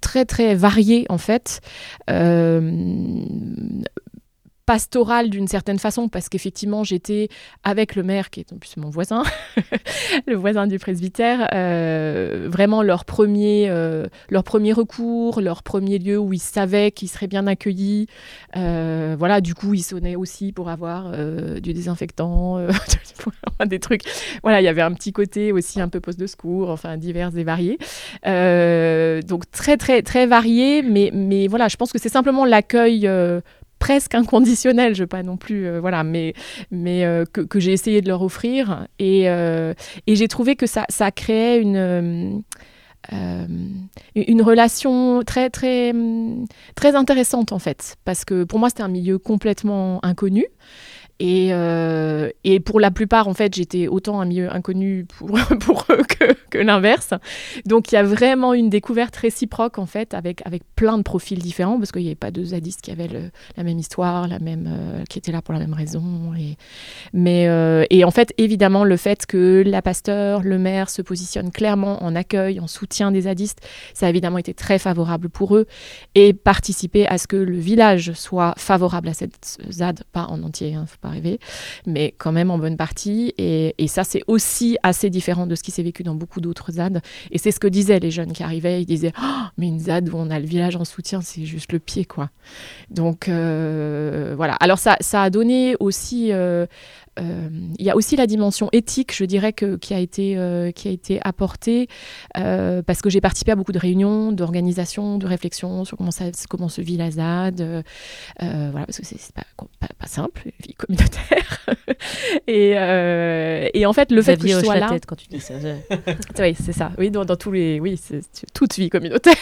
très très varié en fait. Euh, pastorale d'une certaine façon parce qu'effectivement j'étais avec le maire qui est en plus mon voisin le voisin du presbytère euh, vraiment leur premier euh, leur premier recours leur premier lieu où ils savaient qu'ils seraient bien accueillis. Euh, voilà du coup ils sonnaient aussi pour avoir du désinfectant des trucs. Voilà il y avait un petit côté aussi un peu poste de secours enfin divers et variés. Donc très très très varié mais mais voilà je pense que c'est simplement l'accueil presque inconditionnel, je veux pas non plus, euh, voilà, mais, mais euh, que, que j'ai essayé de leur offrir. Et, euh, et j'ai trouvé que ça, ça créait une, une relation très, très, très intéressante, en fait. Parce que pour moi, c'était un milieu complètement inconnu. Et, euh, et, pour la plupart, en fait, j'étais autant un milieu inconnu pour, eux que, l'inverse. Donc, il y a vraiment une découverte réciproque, en fait, avec, plein de profils différents, parce qu'il n'y avait pas deux zadistes qui avaient la même histoire, la même, euh, qui étaient là pour la même raison. Et, mais, euh, en fait, évidemment, le fait que la pasteur, le maire se positionnent clairement en accueil, en soutien des zadistes, ça a évidemment été très favorable pour eux et participer à ce que le village soit favorable à cette ZAD, pas en entier, hein, faut pas arriver, mais quand même en bonne partie. Et, ça, c'est aussi assez différent de ce qui s'est vécu dans beaucoup d'autres ZAD. Et c'est ce que disaient les jeunes qui arrivaient. Ils disaient oh, Mais une ZAD où on a le village en soutien, c'est juste le pied, quoi. Donc, euh, voilà. Alors, ça, ça a donné aussi. Euh, il y a aussi la dimension éthique, je dirais, que, qui, a été, euh, qui a été apportée, euh, parce que j'ai participé à beaucoup de réunions, d'organisation, de réflexion sur comment, ça, comment se vit la ZAD. Euh, voilà, parce que c'est pas, pas, pas, simple, une vie communautaire. et, et, en fait, le fait que je sois la là... tête quand tu dis ça. oui, c'est ça. Oui, dans, dans, tous les... Oui, c'est toute vie communautaire.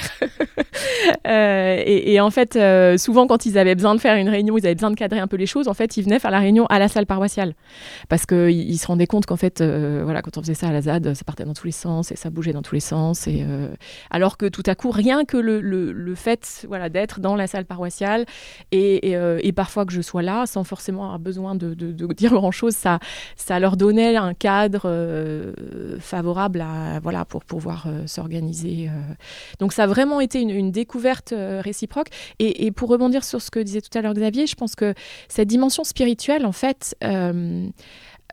et, et, en fait, souvent, quand ils avaient besoin de faire une réunion, ils avaient besoin de cadrer un peu les choses, en fait, ils venaient faire la réunion à la salle paroissiale parce qu'ils se rendaient compte qu'en fait, euh, voilà, quand on faisait ça à la ZAD, ça partait dans tous les sens et ça bougeait dans tous les sens. Et, euh, alors que tout à coup, rien que le, le, le fait voilà, d'être dans la salle paroissiale et, et, euh, et, parfois que je sois là, sans forcément avoir besoin de, de, dire grand-chose, ça, ça leur donnait un cadre favorable à, voilà, pour pouvoir s'organiser. Donc ça a vraiment été une, découverte réciproque. Et, pour rebondir sur ce que disait tout à l'heure Xavier, je pense que cette dimension spirituelle, en fait,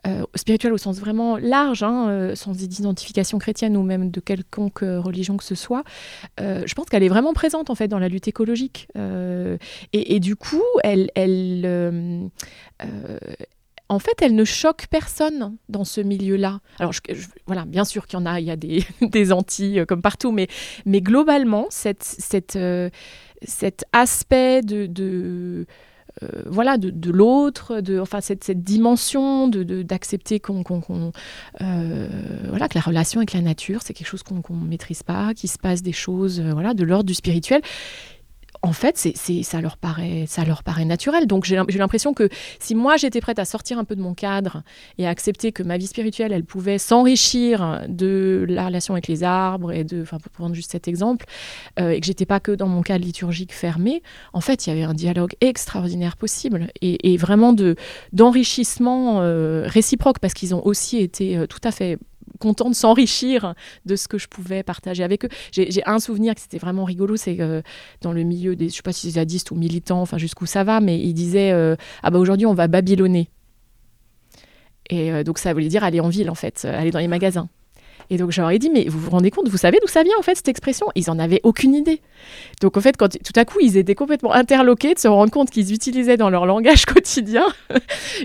euh, spirituel au sens vraiment large, hein, euh, sans identification chrétienne ou même de quelconque euh, religion que ce soit, euh, je pense qu'elle est vraiment présente en fait dans la lutte écologique. Euh, et, du coup, elle, en fait, elle ne choque personne dans ce milieu-là. Alors, je, voilà, bien sûr qu'il y en a, il y a des, des anti comme partout, mais, globalement, cet aspect de euh, voilà, de, l'autre, de, enfin, cette, cette dimension d'accepter de, qu'on, qu'on, qu'on euh, voilà, que la relation avec la nature, c'est quelque chose qu'on ne maîtrise pas, qu'il se passe des choses euh, voilà, de l'ordre du spirituel en fait, c'est, ça, leur paraît, ça leur paraît naturel. Donc j'ai, l'impression que si moi j'étais prête à sortir un peu de mon cadre et à accepter que ma vie spirituelle, elle pouvait s'enrichir de la relation avec les arbres et de, enfin pour prendre juste cet exemple, euh, et que j'étais pas que dans mon cadre liturgique fermé, en fait, il y avait un dialogue extraordinaire possible et, et vraiment de, d'enrichissement euh, réciproque parce qu'ils ont aussi été euh, tout à fait content de s'enrichir de ce que je pouvais partager avec eux. J'ai un souvenir que c'était vraiment rigolo, c'est que dans le milieu des, je sais pas si zadistes ou militants, enfin jusqu'où ça va, mais ils disaient euh, ah bah aujourd'hui on va babylonner. Et euh, donc ça voulait dire aller en ville en fait, aller dans les magasins. Et donc, j'aurais dit, mais vous vous rendez compte, vous savez d'où ça vient, en fait, cette expression? Ils n'en avaient aucune idée. Donc, en fait, quand, tout à coup, ils étaient complètement interloqués de se rendre compte qu'ils utilisaient dans leur langage quotidien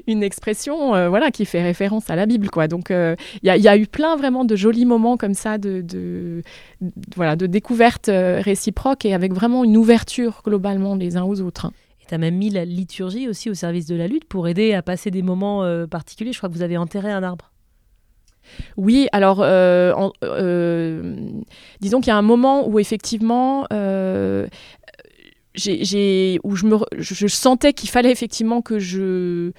une expression euh, voilà, qui fait référence à la Bible. Quoi. Donc, euh, il y, a eu plein vraiment de jolis moments comme ça de, de, voilà, de découverte euh, réciproque et avec vraiment une ouverture globalement les uns aux autres. Hein. Tu as même mis la liturgie aussi au service de la lutte pour aider à passer des moments particuliers. Je crois que vous avez enterré un arbre. Oui, alors euh, euh, disons qu'il y a un moment où effectivement euh, je, sentais qu'il fallait effectivement que je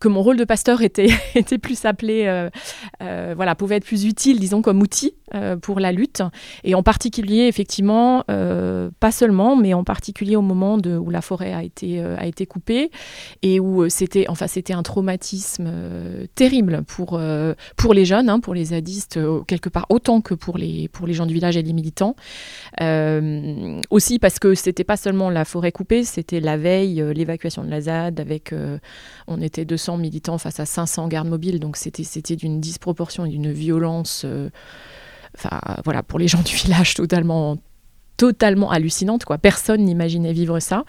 que mon rôle de pasteur était, était plus appelé, euh, euh, voilà, pouvait être plus utile, disons, comme outil pour la lutte. Et en particulier, effectivement, pas seulement, mais en particulier au moment où la forêt a été, a été coupée et où c'était, enfin, un traumatisme terrible pour, pour les jeunes, hein, pour les zadistes, quelque part autant que pour les, pour les gens du village et les militants. aussi parce que c'était pas seulement la forêt coupée, c'était la veille, l'évacuation de la ZAD avec on était 200 militants face à 500 gardes mobiles, donc c'était d'une disproportion et d'une violence. Euh, voilà, pour les gens du village, totalement totalement hallucinante. Quoi. Personne n'imaginait vivre ça.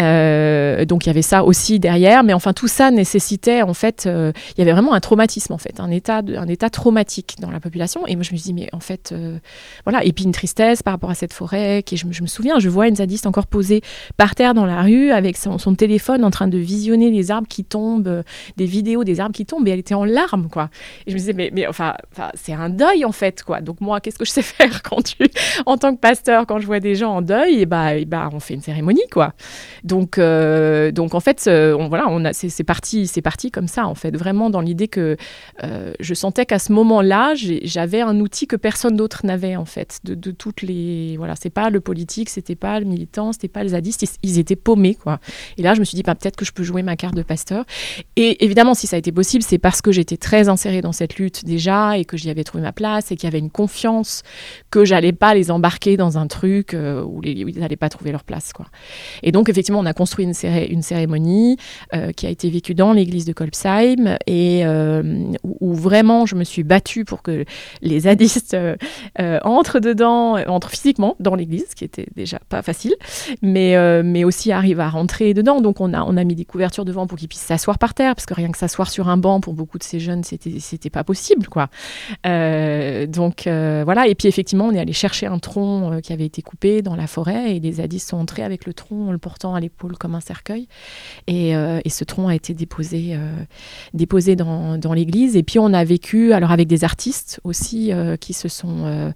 Euh, donc il y avait ça aussi derrière. Mais enfin, tout ça nécessitait, en fait, euh, il y avait vraiment un traumatisme, en fait, un état, un état traumatique dans la population. Et moi, je me suis dit, mais en fait, euh, voilà. Et puis une tristesse par rapport à cette forêt. Qui, je, me souviens, je vois une zadiste encore posée par terre dans la rue avec son, téléphone en train de visionner les arbres qui tombent, des vidéos des arbres qui tombent. Et elle était en larmes, quoi. Et je me disais, mais, mais enfin, enfin c'est un deuil, en fait, quoi. Donc moi, qu'est-ce que je sais faire quand tu, en tant que pasteur, quand je vois des gens en deuil, et bah, bah on fait une cérémonie, quoi. Donc, euh, donc en fait, euh, voilà, on a, c'est, parti, c'est parti comme ça, en fait, vraiment dans l'idée que euh, je sentais qu'à ce moment-là, j'avais un outil que personne d'autre n'avait, en fait, de, toutes les, voilà, c'est pas le politique, c'était pas le militant, c'était pas le zadiste, ils, étaient paumés, quoi. Et là, je me suis dit, bah, peut-être que je peux jouer ma carte de pasteur. Et évidemment, si ça a été possible, c'est parce que j'étais très insérée dans cette lutte déjà et que j'y avais trouvé ma place et qu'il y avait une confiance que j'allais pas les embarquer dans un truc euh, où, ils n'allaient pas trouver leur place. Quoi. Et donc, effectivement, on a construit une, une cérémonie euh, qui a été vécue dans l'église de Kolbsheim et euh, où, vraiment je me suis battue pour que les zadistes entrent dedans, entrent physiquement dans l'église, ce qui était déjà pas facile, mais, mais aussi arrivent à rentrer dedans. Donc, on a, on a mis des couvertures devant pour qu'ils puissent s'asseoir par terre, parce que rien que s'asseoir sur un banc, pour beaucoup de ces jeunes, c'était, c'était pas possible. Quoi. donc, voilà. Et puis, effectivement, on est allé chercher un tronc qui avait été coupé dans la forêt et les zadistes sont entrés avec le tronc en le portant à l'épaule comme un cercueil. Et, euh, et, ce tronc a été déposé, euh, déposé dans, dans l'église. Et puis on a vécu alors avec des artistes aussi euh, qui se sont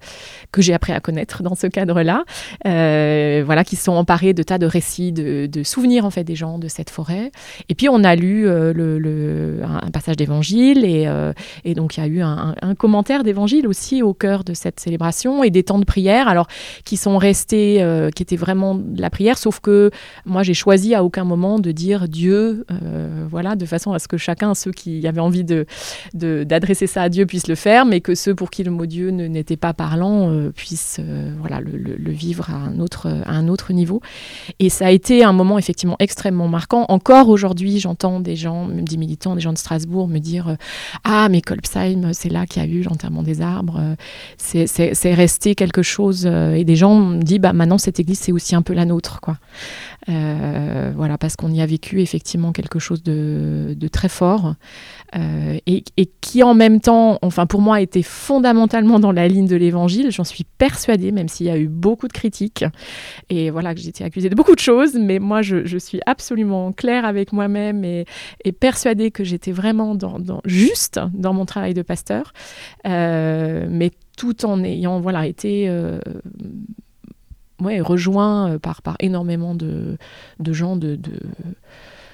que j'ai appris à connaître dans ce cadre-là, voilà, qui sont emparés de tas de récits, de, de, souvenirs en fait des gens de cette forêt. Et puis on a lu le, le, un, passage d'évangile et, et, donc il y a eu un, un commentaire d'évangile aussi au cœur de cette célébration et des temps de prière, alors qui sont euh, qui était vraiment la prière, sauf que moi j'ai choisi à aucun moment de dire Dieu, euh, voilà, de façon à ce que chacun, ceux qui avaient envie de d'adresser ça à Dieu puissent le faire, mais que ceux pour qui le mot Dieu n'était pas parlant euh, puissent voilà le, le, vivre à un autre à un autre niveau. Et ça a été un moment effectivement extrêmement marquant. Encore aujourd'hui, j'entends des gens, même des militants, des gens de Strasbourg me dire ah mais Kolbsheim, c'est là qu'il y a eu l'enterrement des arbres, c'est resté quelque chose et des gens dit bah maintenant cette église c'est aussi un peu la nôtre quoi. Euh, voilà parce qu'on y a vécu effectivement quelque chose de, très fort euh, et, qui en même temps, enfin pour moi était fondamentalement dans la ligne de l'évangile. J'en suis persuadée même s'il y a eu beaucoup de critiques et voilà que été accusée de beaucoup de choses, mais moi je, suis absolument claire avec moi-même et, persuadée que j'étais vraiment juste dans mon travail de pasteur, euh, mais tout en ayant voilà été ouais, rejoint euh, par, par énormément de, de gens de, de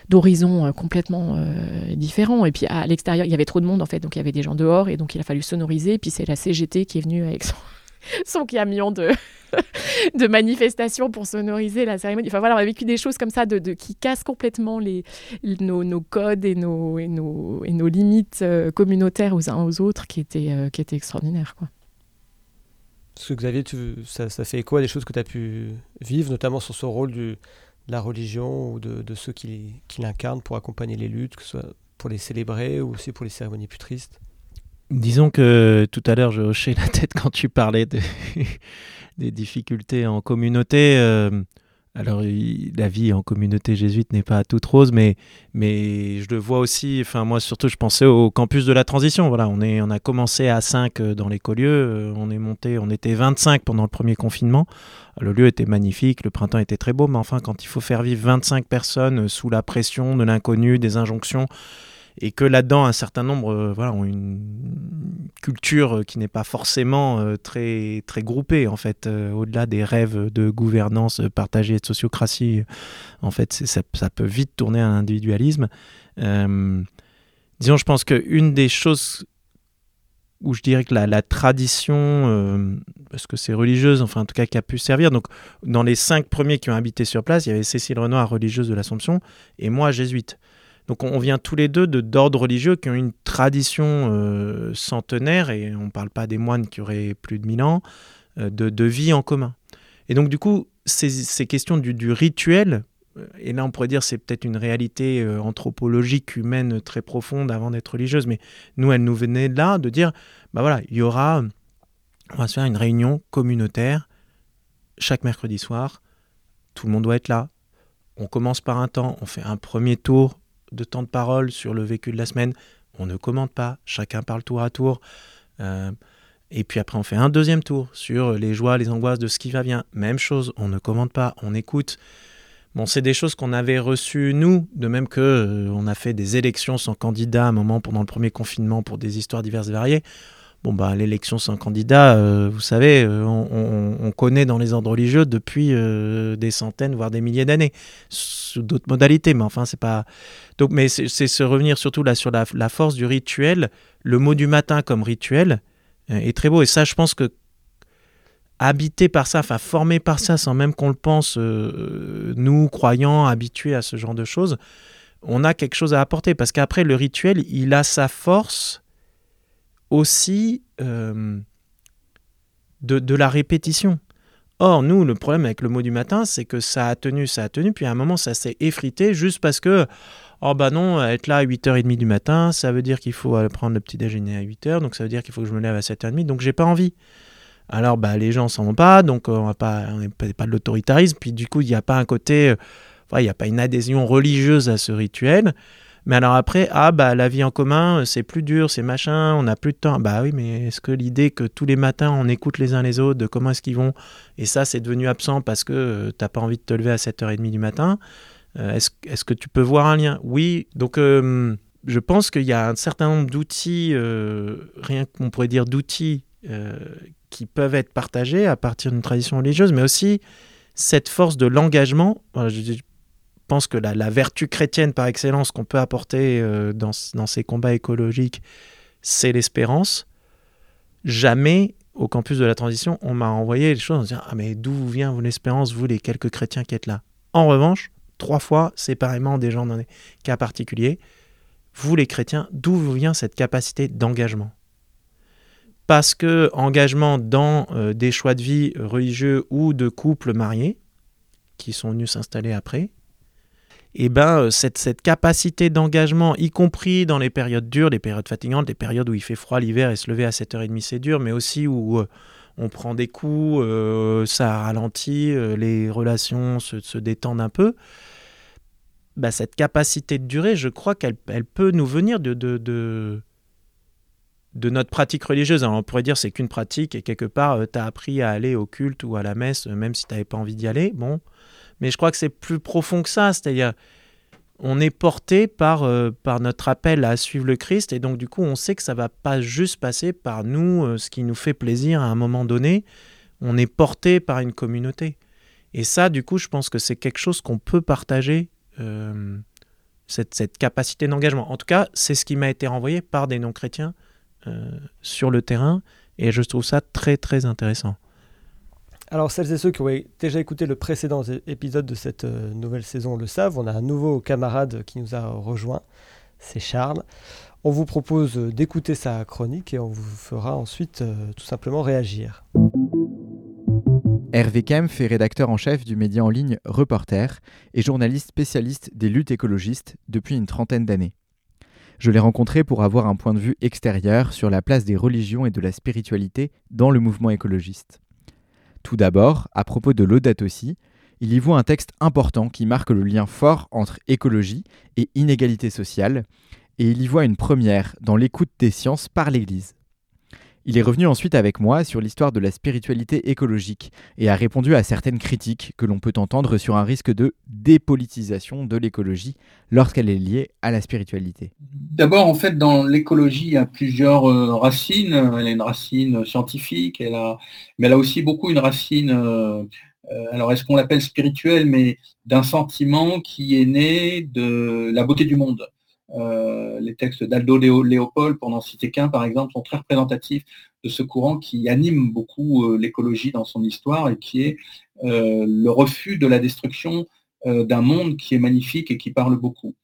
d'horizons euh, complètement euh, différents. Et puis à l'extérieur, il y avait trop de monde en fait, donc il y avait des gens dehors et donc il a fallu sonoriser. Et puis c'est la CGT qui est venue avec son, son camion de, de manifestation pour sonoriser la cérémonie. Enfin voilà, on a vécu des choses comme ça de, de qui cassent complètement les, nos, nos, codes et nos, et nos, et nos limites communautaires aux uns aux autres qui étaient, qui étaient extraordinaires. Quoi. Parce que Xavier, ça, fait écho à des choses que tu as pu vivre, notamment sur ce rôle de la religion ou de, ceux qui, l'incarnent pour accompagner les luttes, que ce soit pour les célébrer ou aussi pour les cérémonies plus tristes? Disons que tout à l'heure, je hochais la tête quand tu parlais de des difficultés en communauté. Euh, alors, la vie en communauté jésuite n'est pas toute rose, mais, mais je le vois aussi. Enfin, moi, surtout, je pensais au campus de la transition. Voilà, on, a commencé à 5 dans l'écolieu. Euh, on est monté, on était 25 pendant le premier confinement. Le lieu était magnifique, le printemps était très beau, mais enfin, quand il faut faire vivre 25 personnes sous la pression de l'inconnu, des injonctions, et que là-dedans un certain nombre euh, ont une culture qui n'est pas forcément euh, très, très groupée en fait, euh, au-delà des rêves de gouvernance partagée et de sociocratie, en fait ça, peut vite tourner à l'individualisme. disons, je pense qu'une des choses où je dirais que la, la tradition, parce que c'est religieuse, enfin en tout cas qui a pu servir. Donc dans les cinq premiers qui ont habité sur place, il y avait Cécile Renoir, religieuse de l'Assomption, et moi, jésuite. Donc on vient tous les deux d'ordres religieux qui ont une tradition euh, centenaire, et on ne parle pas des moines qui auraient plus de 1000 ans, euh, de, de, vie en commun. Et donc du coup, ces, ces questions du, du, rituel, euh, et là on pourrait dire c'est peut-être une réalité anthropologique, humaine très profonde avant d'être religieuse, mais nous, elle nous venait de là, de dire, bah voilà, il y aura, on va se faire une réunion communautaire chaque mercredi soir, tout le monde doit être là. On commence par un temps, on fait un premier tour de temps de parole sur le vécu de la semaine. On ne commente pas, chacun parle tour à tour. Euh, et puis après, on fait un deuxième tour sur les joies, les angoisses de ce qui va bien. Même chose, on ne commente pas, on écoute. Bon, c'est des choses qu'on avait reçues, nous, de même que euh, on a fait des élections sans candidat à un moment pendant le premier confinement pour des histoires diverses et variées. Bon, bah, l'élection sans candidat, euh, vous savez, euh, on, on, on, connaît dans les ordres religieux depuis euh, des centaines, voire des milliers d'années, sous d'autres modalités, mais enfin, c'est pas. Donc, mais c'est se revenir surtout là sur la, force du rituel. Le mot du matin comme rituel est très beau, et ça, je pense que habité par ça, enfin formé par ça, sans même qu'on le pense, nous, croyants, habitués à ce genre de choses, on a quelque chose à apporter, parce qu'après, le rituel, il a sa force aussi euh, de, la répétition. Or, nous, le problème avec le mot du matin, c'est que ça a tenu, ça a tenu, puis à un moment, ça s'est effrité juste parce que, oh bah non, être là à 8h30 du matin, ça veut dire qu'il faut prendre le petit déjeuner à 8h, donc ça veut dire qu'il faut que je me lève à 7h30, donc j'ai pas envie. Alors, bah, les gens s'en vont pas, donc on n'est pas, pas de l'autoritarisme, puis du coup, il n'y a pas un côté, il n'y a pas une adhésion religieuse à ce rituel. Mais alors après, ah bah la vie en commun, c'est plus dur, c'est machin, on n'a plus de temps. Bah oui, mais est-ce que l'idée que tous les matins on écoute les uns les autres de comment est-ce qu'ils vont, et ça c'est devenu absent parce que euh, t'as pas envie de te lever à 7h30 du matin, euh, est-ce est que tu peux voir un lien? Oui, donc euh, je pense qu'il y a un certain nombre d'outils, euh, rien qu'on pourrait dire d'outils, euh, qui peuvent être partagés à partir d'une tradition religieuse, mais aussi cette force de l'engagement. Je, pense que la, vertu chrétienne par excellence qu'on peut apporter euh, dans, ces combats écologiques, c'est l'espérance. Jamais au campus de la transition, on m'a envoyé les choses en disant Ah, mais d'où vient vos espérance, vous les quelques chrétiens qui êtes là? En revanche, trois fois séparément des gens dans des cas particuliers, vous les chrétiens, d'où vient cette capacité d'engagement? Parce que engagement dans euh, des choix de vie religieux ou de couples mariés, qui sont venus s'installer après, et ben cette, cette capacité d'engagement, y compris dans les périodes dures, les périodes fatigantes, les périodes où il fait froid l'hiver et se lever à 7h30 c'est dur, mais aussi où euh, on prend des coups, euh, ça ralentit, euh, les relations se, se, détendent un peu. Bah, cette capacité de durée, je crois qu'elle elle peut nous venir de, de, de, notre pratique religieuse. Alors on pourrait dire c'est qu'une pratique et quelque part tu as appris à aller au culte ou à la messe même si tu n'avais pas envie d'y aller. Bon, mais je crois que c'est plus profond que ça, c'est-à-dire on est porté par, euh, par notre appel à suivre le Christ et donc du coup on sait que ça va pas juste passer par nous, euh, ce qui nous fait plaisir à un moment donné, on est porté par une communauté. Et ça, du coup, je pense que c'est quelque chose qu'on peut partager, euh, cette, cette, capacité d'engagement. En tout cas, c'est ce qui m'a été renvoyé par des non-chrétiens sur le terrain, et je trouve ça très, très intéressant. Alors, celles et ceux qui ont déjà écouté le précédent épisode de cette euh, nouvelle saison le savent, on a un nouveau camarade qui nous a rejoint, c'est Charles. On vous propose d'écouter sa chronique et on vous fera ensuite euh, tout simplement réagir. Hervé Kempf est rédacteur en chef du média en ligne Reporter et journaliste spécialiste des luttes écologistes depuis une trentaine d'années. Je l'ai rencontré pour avoir un point de vue extérieur sur la place des religions et de la spiritualité dans le mouvement écologiste. Tout d'abord, à propos de Laudato Si, il y voit un texte important qui marque le lien fort entre écologie et inégalité sociale, et il y voit une première dans l'écoute des sciences par l'Église. Il est revenu ensuite avec moi sur l'histoire de la spiritualité écologique et a répondu à certaines critiques que l'on peut entendre sur un risque de dépolitisation de l'écologie lorsqu'elle est liée à la spiritualité. D'abord, en fait, dans l'écologie, il y a plusieurs euh, racines. Elle a une racine scientifique, mais elle a aussi beaucoup une racine, euh, euh, alors est-ce qu'on l'appelle spirituelle, mais d'un sentiment qui est né de la beauté du monde. Euh, les textes d'Aldo Léopold, pour n'en citer qu'un par exemple, sont très représentatifs de ce courant qui anime beaucoup euh, l'écologie dans son histoire et qui est euh, le refus de la destruction d'un monde qui est magnifique et qui parle beaucoup.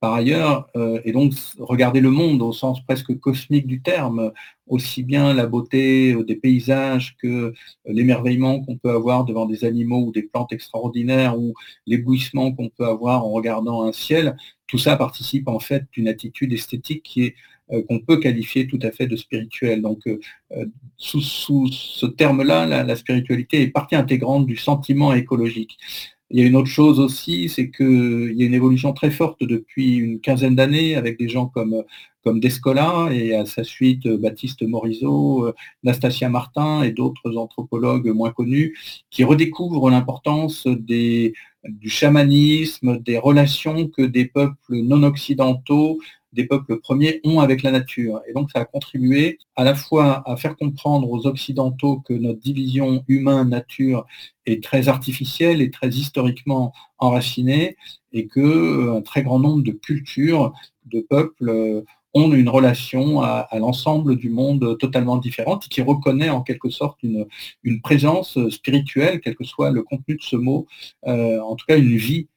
Par ailleurs, et donc regarder le monde au sens presque cosmique du terme, aussi bien la beauté des paysages que l'émerveillement qu'on peut avoir devant des animaux ou des plantes extraordinaires ou l'éblouissement qu'on peut avoir en regardant un ciel, tout ça participe en fait d'une attitude esthétique qui est euh, qu'on peut qualifier tout à fait de spirituelle. Donc, euh, euh, sous, ce terme-là, la, spiritualité est partie intégrante du sentiment écologique. Il y a une autre chose aussi, c'est qu'il y a une évolution très forte depuis une quinzaine d'années avec des gens comme, comme Descola et à sa suite Baptiste Morisot, Nastasia Martin et d'autres anthropologues moins connus qui redécouvrent l'importance du chamanisme, des relations que des peuples non occidentaux, des peuples premiers ont avec la nature. Et donc ça a contribué à la fois à faire comprendre aux occidentaux que notre division humain-nature est très artificielle et très historiquement enracinée et que euh, un très grand nombre de cultures, de peuples euh, ont une relation à, l'ensemble du monde totalement différente, qui reconnaît en quelque sorte une, une, présence spirituelle, quel que soit le contenu de ce mot, euh, en tout cas une vie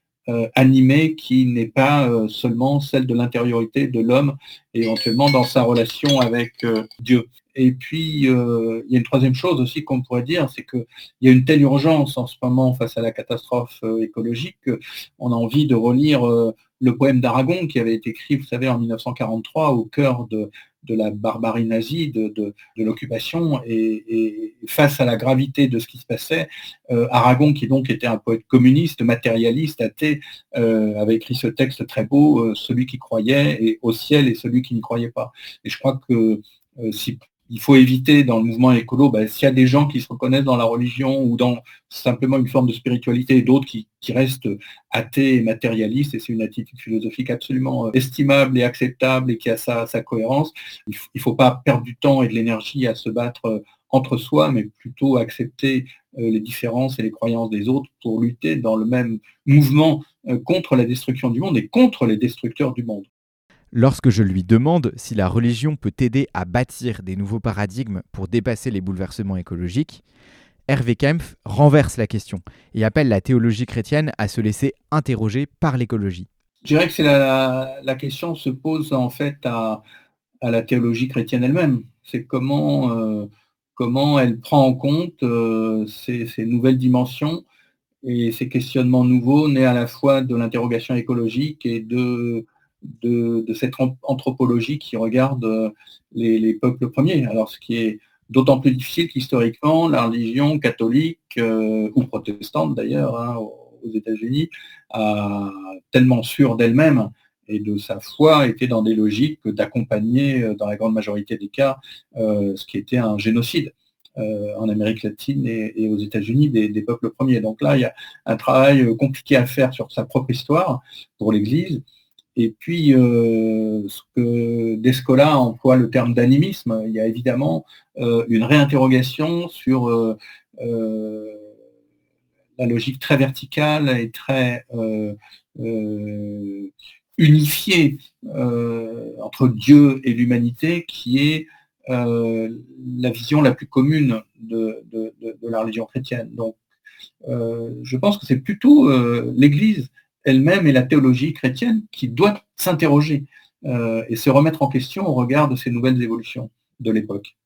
animée qui n'est pas euh, seulement celle de l'intériorité de l'homme, éventuellement dans sa relation avec Dieu. Et puis, il y a une troisième chose aussi qu'on pourrait dire, c'est qu'il y a une telle urgence en ce moment face à la catastrophe écologique qu'on a envie de relire le poème d'Aragon qui avait été écrit, vous savez, en 1943 au cœur de, la barbarie nazie, de, l'occupation, et, face à la gravité de ce qui se passait, euh, Aragon, qui donc était un poète communiste, matérialiste, athée, euh, avait écrit ce texte très beau, euh, Celui qui croyait et au ciel et celui qui n'y croyait pas. Et je crois que si il faut éviter dans le mouvement écolo, ben, s'il y a des gens qui se reconnaissent dans la religion ou dans simplement une forme de spiritualité et d'autres qui, restent athées et matérialistes, et c'est une attitude philosophique absolument euh, estimable et acceptable et qui a sa, cohérence, il ne faut pas perdre du temps et de l'énergie à se battre euh, entre soi, mais plutôt accepter euh, les différences et les croyances des autres pour lutter dans le même mouvement contre la destruction du monde et contre les destructeurs du monde. Lorsque je lui demande si la religion peut aider à bâtir des nouveaux paradigmes pour dépasser les bouleversements écologiques, Hervé Kempf renverse la question et appelle la théologie chrétienne à se laisser interroger par l'écologie. Je dirais que la, question se pose en fait à, la théologie chrétienne elle-même. C'est comment, euh, elle prend en compte euh, ces, nouvelles dimensions et ces questionnements nouveaux nés à la fois de l'interrogation écologique et de de, cette anthropologie qui regarde euh, les, peuples premiers. Alors ce qui est d'autant plus difficile qu'historiquement, la religion catholique euh, ou protestante d'ailleurs hein, aux États-Unis a tellement sûre d'elle-même et de sa foi était dans des logiques d'accompagner, euh, dans la grande majorité des cas, ce qui était un génocide. en Amérique latine et, aux États-Unis des, des, peuples premiers. Donc là, il y a un travail compliqué à faire sur sa propre histoire pour l'Église, et puis, euh, ce que Descola emploie le terme d'animisme, il y a évidemment euh, une réinterrogation sur euh, la logique très verticale et très unifiée entre Dieu et l'humanité qui est la vision la plus commune de, la religion chrétienne. Donc, je pense que c'est plutôt l'Église elle-même et la théologie chrétienne qui doit s'interroger et se remettre en question au regard de ces nouvelles évolutions de l'époque.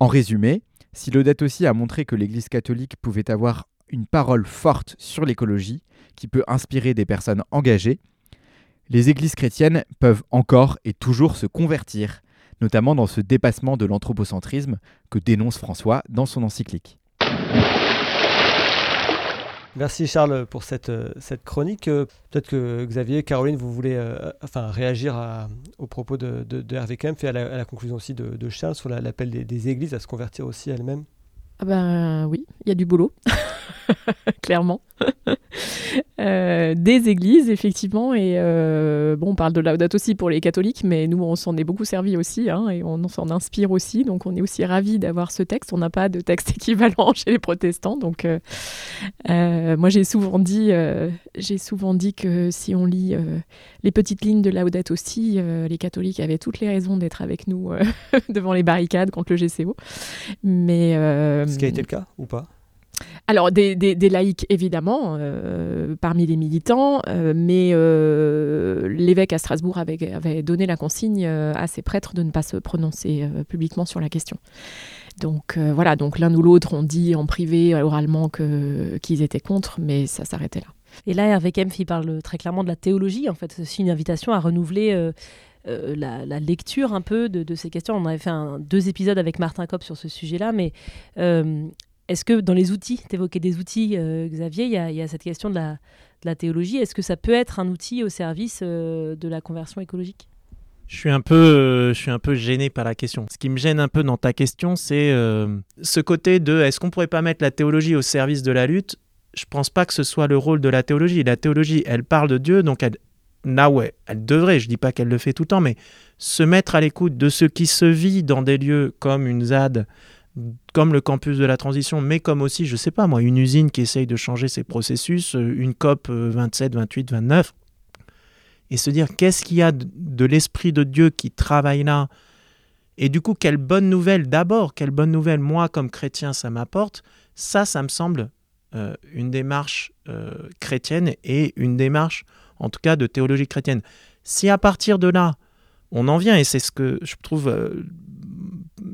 En résumé, si Laudato aussi a montré que l'Église catholique pouvait avoir une parole forte sur l'écologie, qui peut inspirer des personnes engagées, les églises chrétiennes peuvent encore et toujours se convertir, notamment dans ce dépassement de l'anthropocentrisme que dénonce François dans son encyclique. Merci Charles pour cette, euh, chronique. Euh, peut-être que Xavier, Caroline, vous voulez euh, enfin, réagir aux propos de, Hervé Kempf et à la, conclusion aussi de, Charles sur l'appel des, églises à se convertir aussi elles-mêmes ah ben oui, il y a du boulot, clairement. Euh, des églises, effectivement, et euh, bon, on parle de Laudato aussi pour les catholiques, mais nous, on s'en est beaucoup servi aussi, hein, et on s'en inspire aussi, donc on est aussi ravis d'avoir ce texte. On n'a pas de texte équivalent chez les protestants, donc euh, moi, j'ai souvent dit, souvent dit que si on lit les petites lignes de Laudato aussi, les catholiques avaient toutes les raisons d'être avec nous devant les barricades contre le GCO. Mais ce qui a été le cas ou pas? Alors, des, laïcs, évidemment, euh, parmi les militants, euh, mais euh, l'évêque à Strasbourg avait, avait, donné la consigne à ses prêtres de ne pas se prononcer publiquement sur la question. Donc voilà, donc l'un ou l'autre ont dit en privé, oralement, qu'ils étaient contre, mais ça s'arrêtait là. Et là, Hervé Kempf, il parle très clairement de la théologie, en fait. C'est une invitation à renouveler la, lecture un peu de, ces questions. On avait fait deux épisodes avec Martin Kopp sur ce sujet-là, mais est-ce que dans les outils, tu évoquais des outils, euh, Xavier, il y, a cette question de la, théologie. Est-ce que ça peut être un outil au service euh, de la conversion écologique? Je suis, un peu, euh, je suis un peu gêné par la question. Ce qui me gêne un peu dans ta question, c'est ce côté de est-ce qu'on pourrait pas mettre la théologie au service de la lutte? Je pense pas que ce soit le rôle de la théologie. La théologie, elle parle de Dieu, donc elle, ouais, elle devrait, je dis pas qu'elle le fait tout le temps, mais se mettre à l'écoute de ce qui se vit dans des lieux comme une ZAD, comme le campus de la transition, mais comme aussi, je sais pas moi, une usine qui essaye de changer ses processus, euh, une COP 27, 28, 29, et se dire qu'est-ce qu'il y a de l'Esprit de Dieu qui travaille là, et du coup, quelle bonne nouvelle, d'abord, quelle bonne nouvelle, moi comme chrétien, ça m'apporte, ça, ça me semble euh, une démarche euh, chrétienne et une démarche, en tout cas, de théologie chrétienne. Si à partir de là, on en vient, et c'est ce que je trouve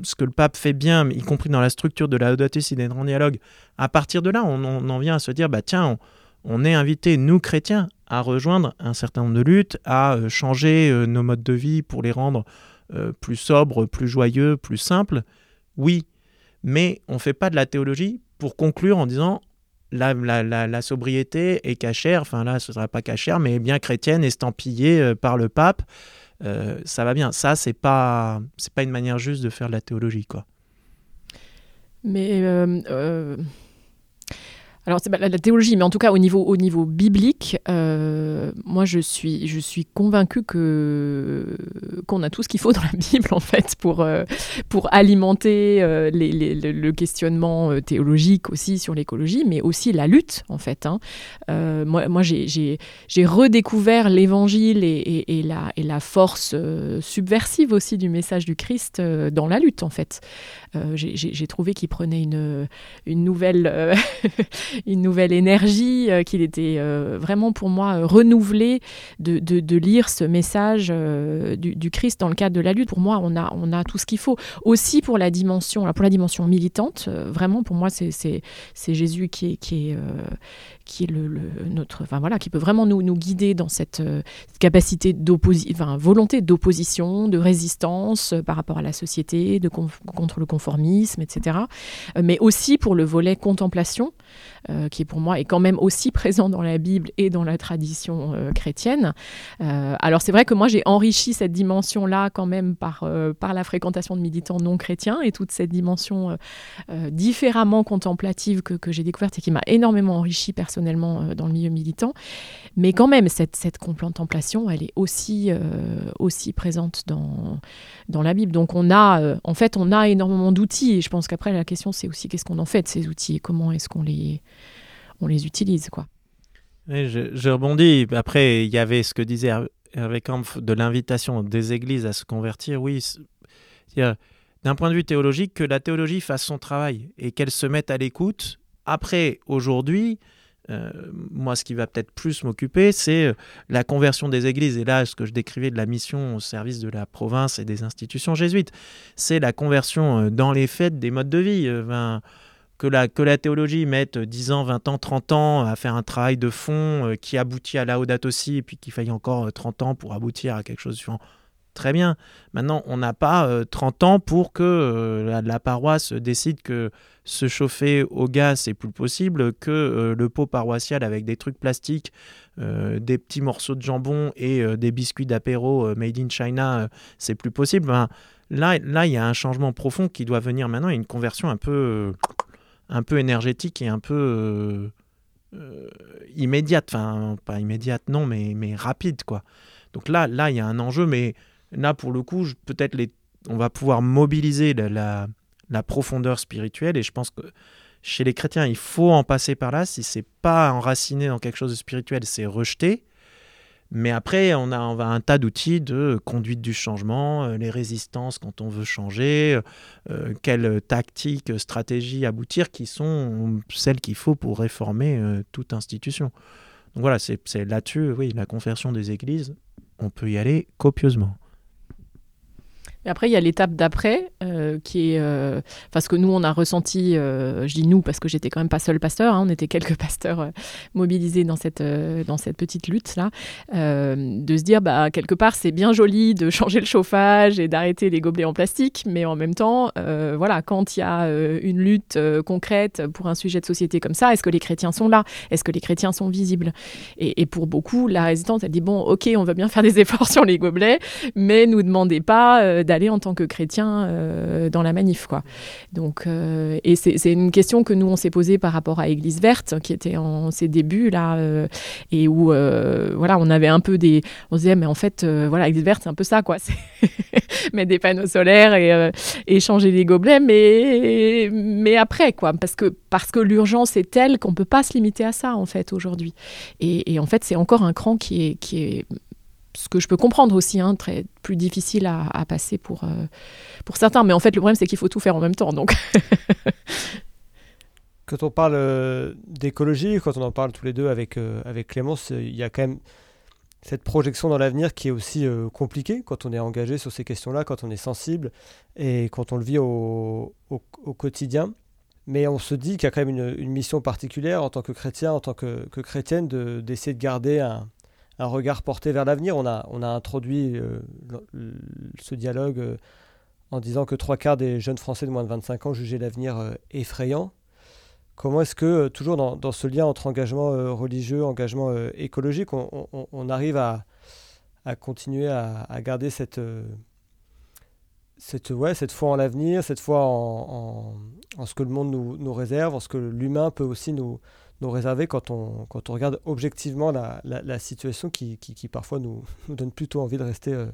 ce que le pape fait bien, y compris dans la structure de la Laudato Si d'être en dialogue, à partir de là, on, en vient à se dire, bah tiens, on, est invité, nous chrétiens, à rejoindre un certain nombre de luttes, à euh, changer euh, nos modes de vie pour les rendre euh, plus sobres, plus joyeux, plus simples. Oui, mais on ne fait pas de la théologie pour conclure en disant la, la, sobriété est cachère, enfin là ce ne sera pas cachère, mais bien chrétienne, estampillée par le pape. Euh, ça va bien. Ça, c'est pas, c'est pas une manière juste de faire de la théologie, quoi. Mais euh, euh, alors c'est la, la, théologie, mais en tout cas au niveau, au niveau biblique, euh, moi je suis, je suis convaincue que qu'on a tout ce qu'il faut dans la Bible en fait pour, euh, pour alimenter euh, le questionnement théologique aussi sur l'écologie, mais aussi la lutte en fait. Hein. moi, moi j'ai redécouvert l'Évangile et, et, et, la, et la force subversive aussi du message du Christ dans la lutte en fait. j'ai trouvé qu'il prenait une, une nouvelle une nouvelle énergie, euh, qu'il était euh, vraiment pour moi euh, renouvelé de, de, lire ce message du, Christ dans le cadre de la lutte. Pour moi, on a, on a tout ce qu'il faut. Aussi pour la dimension, pour la dimension militante, vraiment pour moi, c'est Jésus qui est, qui est, qui est notre, enfin voilà, qui peut vraiment nous, nous guider dans cette capacité d'opposition, enfin, volonté d'opposition, de résistance par rapport à la société, de contre le conformisme, etc. mais aussi pour le volet contemplation. Euh, qui pour moi est quand même aussi présent dans la Bible et dans la tradition euh, chrétienne. Euh, alors c'est vrai que moi j'ai enrichi cette dimension-là quand même par, par la fréquentation de militants non chrétiens et toute cette dimension différemment contemplative que, que j'ai découverte et qui m'a énormément enrichi personnellement dans le milieu militant. Mais quand même, cette, cette contemplation, elle est aussi, aussi présente dans, dans la Bible. Donc on a, en fait, on a énormément d'outils et je pense qu'après la question c'est aussi qu'est-ce qu'on en fait de ces outils et comment est-ce qu'on les on les utilise, quoi. je, je, rebondis. Après, il y avait ce que disait Hervé Kampf de l'invitation des églises à se convertir. Oui, d'un point de vue théologique, que la théologie fasse son travail et qu'elle se mette à l'écoute. Après, aujourd'hui, euh, moi, ce qui va peut-être plus m'occuper, c'est euh, la conversion des églises. Et là, ce que je décrivais de la mission au service de la province et des institutions jésuites, c'est la conversion euh, dans les faits des modes de vie. que, la, que la théologie mette 10 ans, 20 ans, 30 ans à faire un travail de fond qui aboutit à la Audate aussi, et puis qu'il faille encore 30 ans pour aboutir à quelque chose très bien. Maintenant, on n'a pas 30 ans pour que la, la, paroisse décide que se chauffer au gaz, c'est plus possible, que euh, le pot paroissial avec des trucs plastiques, euh, des petits morceaux de jambon et euh, des biscuits d'apéro made in China, c'est plus possible. là, là, il y a un changement profond qui doit venir maintenant, a une conversion un peu, un peu énergétique et un peu immédiate. Enfin, pas immédiate, non, mais, mais rapide, quoi. Donc là, là, il y a un enjeu, mais là, pour le coup, peut-être on va pouvoir mobiliser la profondeur spirituelle. Et je pense que chez les chrétiens, il faut en passer par là. Si c'est pas enraciné dans quelque chose de spirituel, c'est rejeté. Mais après, on a, un tas d'outils de conduite du changement, euh, les résistances quand on veut changer, euh, quelles tactiques, stratégies aboutir, qui sont celles qu'il faut pour réformer euh, toute institution. Donc voilà, c'est là-dessus, oui, la conversion des églises, on peut y aller copieusement. Après, il y a l'étape d'après, euh, qui est. Euh, parce que nous, on a ressenti, euh, je dis nous parce que j'étais quand même pas seul pasteur, hein, on était quelques pasteurs mobilisés dans cette, dans cette petite lutte-là, de se dire, bah, quelque part, c'est bien joli de changer le chauffage et d'arrêter les gobelets en plastique, mais en même temps, voilà, quand il y a une lutte concrète pour un sujet de société comme ça, est-ce que les chrétiens sont là? Est-ce que les chrétiens sont visibles? Et, et, pour beaucoup, la résistance, elle dit, bon, ok, on va bien faire des efforts sur les gobelets, mais nous demandez pas d'aller en tant que chrétien euh, dans la manif. Quoi. Donc, euh, et c'est une question que nous, on s'est posée par rapport à Église Verte, qui était en ses débuts, là, euh, et où voilà, on avait un peu des... On se disait, mais en fait, voilà, Église Verte, c'est un peu ça, quoi. mettre des panneaux solaires et, changer les gobelets, mais, mais après, quoi, parce que, parce que l'urgence est telle qu'on ne peut pas se limiter à ça, en fait, aujourd'hui. Et, en fait, c'est encore un cran qui est ce que je peux comprendre aussi, hein, très, plus difficile à, passer pour, euh, pour certains. Mais en fait, le problème, c'est qu'il faut tout faire en même temps. Donc. quand on parle euh, d'écologie, quand on en parle tous les deux avec, euh, avec Clémence, il y a quand même cette projection dans l'avenir qui est aussi compliquée quand on est engagé sur ces questions-là, quand on est sensible et quand on le vit au, au, quotidien. Mais on se dit qu'il y a quand même une, une, mission particulière en tant que chrétien, en tant que, que chrétienne, d'essayer de garder un, un regard porté vers l'avenir. On a, on a introduit euh, ce dialogue euh, en disant que trois quarts des jeunes Français de moins de 25 ans jugeaient l'avenir euh, effrayant. Comment est-ce que, toujours dans, ce lien entre engagement religieux, engagement écologique, on, arrive à, continuer à, garder cette, cette, ouais, cette foi en l'avenir, cette foi en, ce que le monde nous, nous réserve, en ce que l'humain peut aussi nous, nous réserver quand on, quand on regarde objectivement la, la, situation qui, qui, parfois nous, nous donne plutôt envie de rester euh,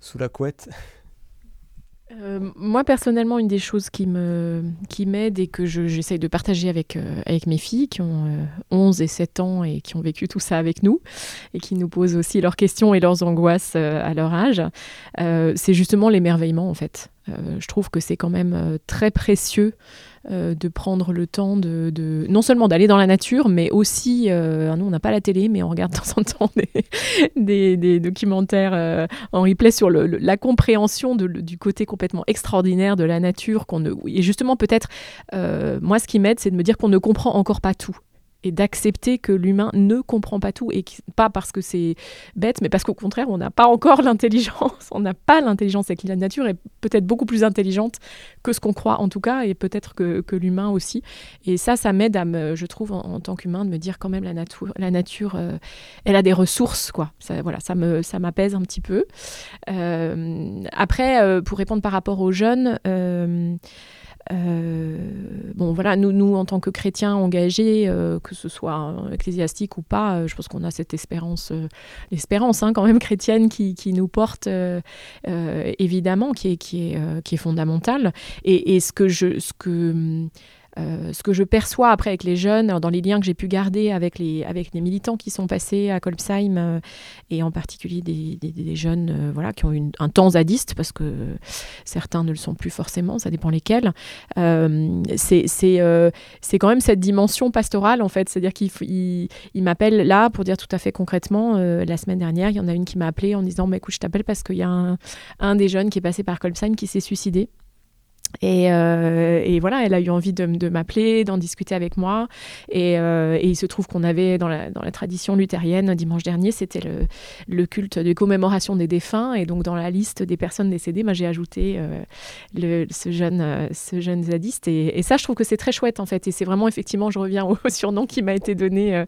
sous la couette euh, moi personnellement, une des choses qui me qui m'aide et que j'essaye de partager avec, euh, avec mes filles qui ont 11 et 7 ans et qui ont vécu tout ça avec nous et qui nous posent aussi leurs questions et leurs angoisses à leur âge, c'est justement l'émerveillement en fait. je trouve que c'est quand même très précieux euh, de prendre le temps de, non seulement d'aller dans la nature, mais aussi, euh, nous on n'a pas la télé, mais on regarde de temps en temps des, documentaires euh, en replay sur la compréhension du côté complètement extraordinaire de la nature. Ne, et justement peut-être, moi ce qui m'aide, c'est de me dire qu'on ne comprend encore pas tout et d'accepter que l'humain ne comprend pas tout et pas parce que c'est bête mais parce qu'au contraire on n'a pas encore l'intelligence on n'a pas l'intelligence et que la nature est peut-être beaucoup plus intelligente que ce qu'on croit en tout cas et peut-être que, que l'humain aussi. Et ça ça m'aide à me je trouve en, tant qu'humain de me dire quand même la nature la nature euh, elle a des ressources quoi. Ça, voilà ça me ça m'apaise un petit peu. Euh, après euh, pour répondre par rapport aux jeunes bon, voilà, nous, nous, en tant que chrétiens engagés, euh, que ce soit ecclésiastique ou pas, euh, je pense qu'on a cette espérance, l'espérance hein, quand même chrétienne qui, qui nous porte évidemment, qui est, qui est, qui est fondamentale. Et, et, ce que je, ce que ce que je perçois après avec les jeunes, dans les liens que j'ai pu garder avec les, avec militants qui sont passés à Kolbsheim, et en particulier des, des, jeunes voilà, qui ont eu un temps zadiste, parce que certains ne le sont plus forcément, ça dépend lesquels, c'est quand même cette dimension pastorale, en fait. C'est-à-dire qu'il il, m'appelle là pour dire tout à fait concrètement, la semaine dernière, il y en a une qui m'a appelé en disant bah, écoute, je t'appelle parce qu'il y a un, un, des jeunes qui est passé par Colpsheim qui s'est suicidé. Euh, et, voilà, elle a eu envie de, m'appeler, d'en discuter avec moi. Euh, et, il se trouve qu'on avait dans la, tradition luthérienne, dimanche dernier, c'était le, culte de commémoration des défunts. Et donc, dans la liste des personnes décédées, j'ai ajouté euh, ce, jeune, zadiste. Et, ça, je trouve que c'est très chouette, en fait. Et c'est vraiment, effectivement, je reviens au, surnom qui m'a été donné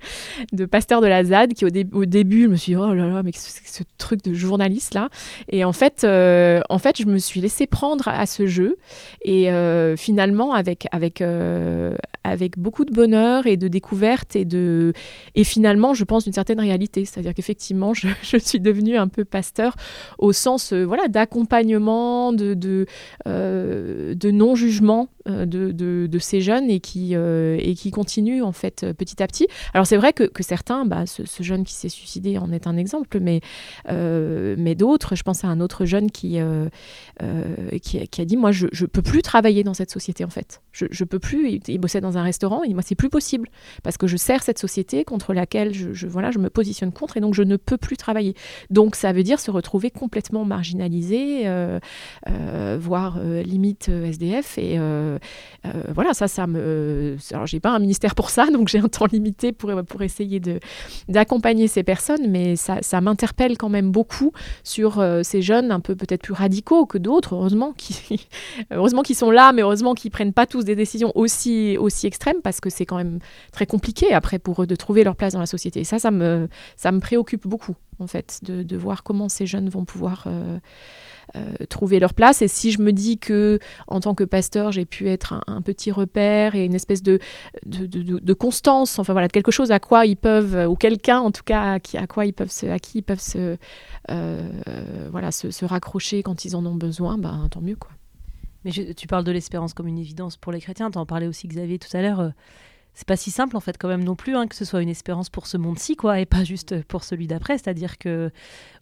de pasteur de la ZAD, qui au, au, début, je me suis dit, oh là là, mais ce, ce truc de journaliste là? Et en fait, en fait, je me suis laissée prendre à ce jeu. Et euh, finalement, avec, avec, euh, avec beaucoup de bonheur et de découverte et, de, et finalement, je pense, d'une certaine réalité. C'est-à-dire qu'effectivement, je, je, suis devenue un peu pasteur au sens euh, voilà, d'accompagnement, de, de, de non-jugement de, de, ces jeunes et qui, et qui continuent en fait petit à petit. Alors c'est vrai que, que certains, bah, ce, jeune qui s'est suicidé en est un exemple, mais, mais d'autres, je pense à un autre jeune qui, qui, a dit, moi je ne peux plus travailler dans cette société en fait. Je, je peux plus. Il, bossait dans un restaurant. Et moi, c'est plus possible parce que je sers cette société contre laquelle je, voilà, je me positionne contre et donc je ne peux plus travailler. Donc ça veut dire se retrouver complètement marginalisé, euh, euh, voire euh, limite SDF. Et voilà, ça, ça me. Alors j'ai pas un ministère pour ça, donc j'ai un temps limité pour pour essayer de d'accompagner ces personnes, mais ça, ça m'interpelle quand même beaucoup sur ces jeunes un peu peut-être plus radicaux que d'autres, heureusement heureusement qu'ils sont là, mais heureusement qu'ils prennent pas tous des décisions aussi, aussi extrêmes parce que c'est quand même très compliqué après pour eux de trouver leur place dans la société. Et ça, ça me, ça me préoccupe beaucoup, en fait, de, de voir comment ces jeunes vont pouvoir euh, euh, trouver leur place. Et si je me dis que, en tant que pasteur, j'ai pu être un, petit repère et une espèce de, de, constance, enfin voilà, quelque chose à quoi ils peuvent, ou quelqu'un en tout cas, à, qui, quoi ils peuvent se, à qui ils peuvent se, euh, voilà, se, raccrocher quand ils en ont besoin, ben, tant mieux, quoi. Mais tu parles de l'espérance comme une évidence pour les chrétiens. Tu en parlais aussi, Xavier, tout à l'heure. Euh, c'est pas si simple, en fait, quand même non plus, hein, que ce soit une espérance pour ce monde-ci, quoi, et pas juste pour celui d'après. C'est-à-dire que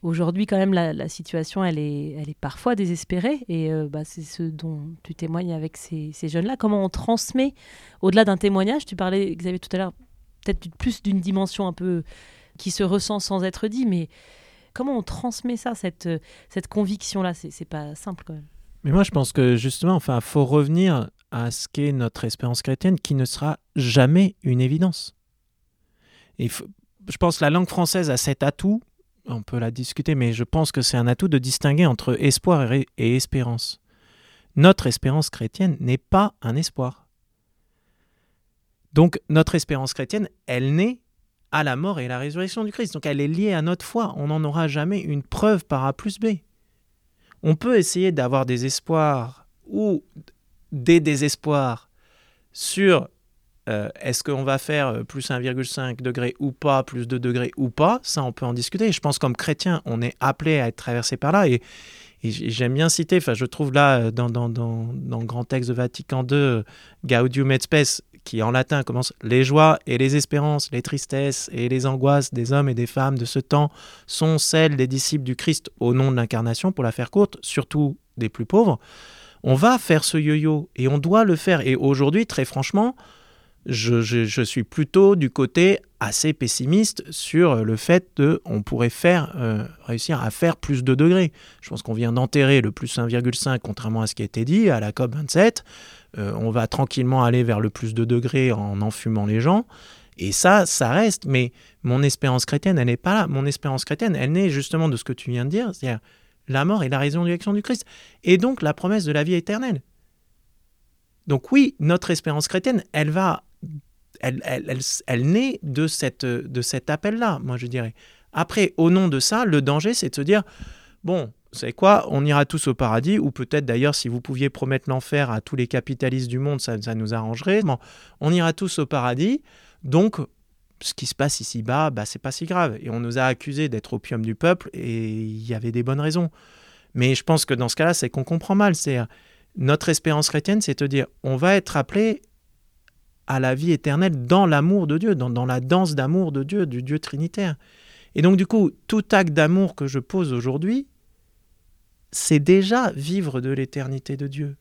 aujourd'hui, quand même, la, situation, elle est, elle est parfois désespérée. Et euh, bah, c'est ce dont tu témoignes avec ces, ces jeunes-là. Comment on transmet, au-delà d'un témoignage, tu parlais, Xavier, tout à l'heure, peut-être plus d'une dimension un peu qui se ressent sans être dit, mais comment on transmet ça, cette, cette conviction-là? C'est pas simple, quand même. Mais moi, je pense que justement, enfin, faut revenir à ce qu'est notre espérance chrétienne, qui ne sera jamais une évidence. Je pense que la langue française a cet atout, on peut la discuter, mais je pense que c'est un atout de distinguer entre espoir et, et espérance. Notre espérance chrétienne n'est pas un espoir. Donc notre espérance chrétienne, elle naît à la mort et à la résurrection du Christ. Donc elle est liée à notre foi. On n'en aura jamais une preuve par A plus B on peut essayer d'avoir des espoirs ou des désespoirs sur euh, est-ce qu'on va faire euh, plus 1,5 degré ou pas, plus 2 degrés ou pas, ça on peut en discuter. Je pense comme chrétien, on est appelé à être traversé par là et, j'aime bien citer, enfin je trouve là euh, dans, dans, dans, dans, le grand texte de Vatican II, Gaudium et Spes, qui en latin commence Les joies et les espérances, les tristesses et les angoisses des hommes et des femmes de ce temps sont celles des disciples du Christ au nom de l'incarnation, pour la faire courte, surtout des plus pauvres. On va faire ce yo-yo et on doit le faire. Et aujourd'hui, très franchement, je, suis plutôt du côté assez pessimiste sur le fait de on pourrait faire euh, réussir à faire plus de degrés. Je pense qu'on vient d'enterrer le plus 1,5 contrairement à ce qui a été dit à la COP 27. Euh, on va tranquillement aller vers le plus de degrés en enfumant les gens. Et ça, ça reste. Mais mon espérance chrétienne, elle n'est pas là. Mon espérance chrétienne, elle naît justement de ce que tu viens de dire, c'est-à-dire la mort et la résurrection du Christ. Et donc la promesse de la vie éternelle. Donc oui, notre espérance chrétienne, elle va, elle, elle, naît de, cette, de cet appel-là, moi je dirais. Après, au nom de ça, le danger, c'est de se dire, bon, vous savez quoi, on ira tous au paradis, ou peut-être d'ailleurs si vous pouviez promettre l'enfer à tous les capitalistes du monde, ça, nous arrangerait. Bon, on ira tous au paradis, donc ce qui se passe ici-bas, bah, c'est pas si grave. Et on nous a accusés d'être opium du peuple, et il y avait des bonnes raisons. Mais je pense que dans ce cas-là, c'est qu'on comprend mal. C'est notre espérance chrétienne, c'est de dire, on va être appelé à la vie éternelle dans l'amour de Dieu, dans, dans la danse d'amour de Dieu, du Dieu trinitaire. Et donc du coup, tout acte d'amour que je pose aujourd'hui, c'est déjà vivre de l'éternité de Dieu.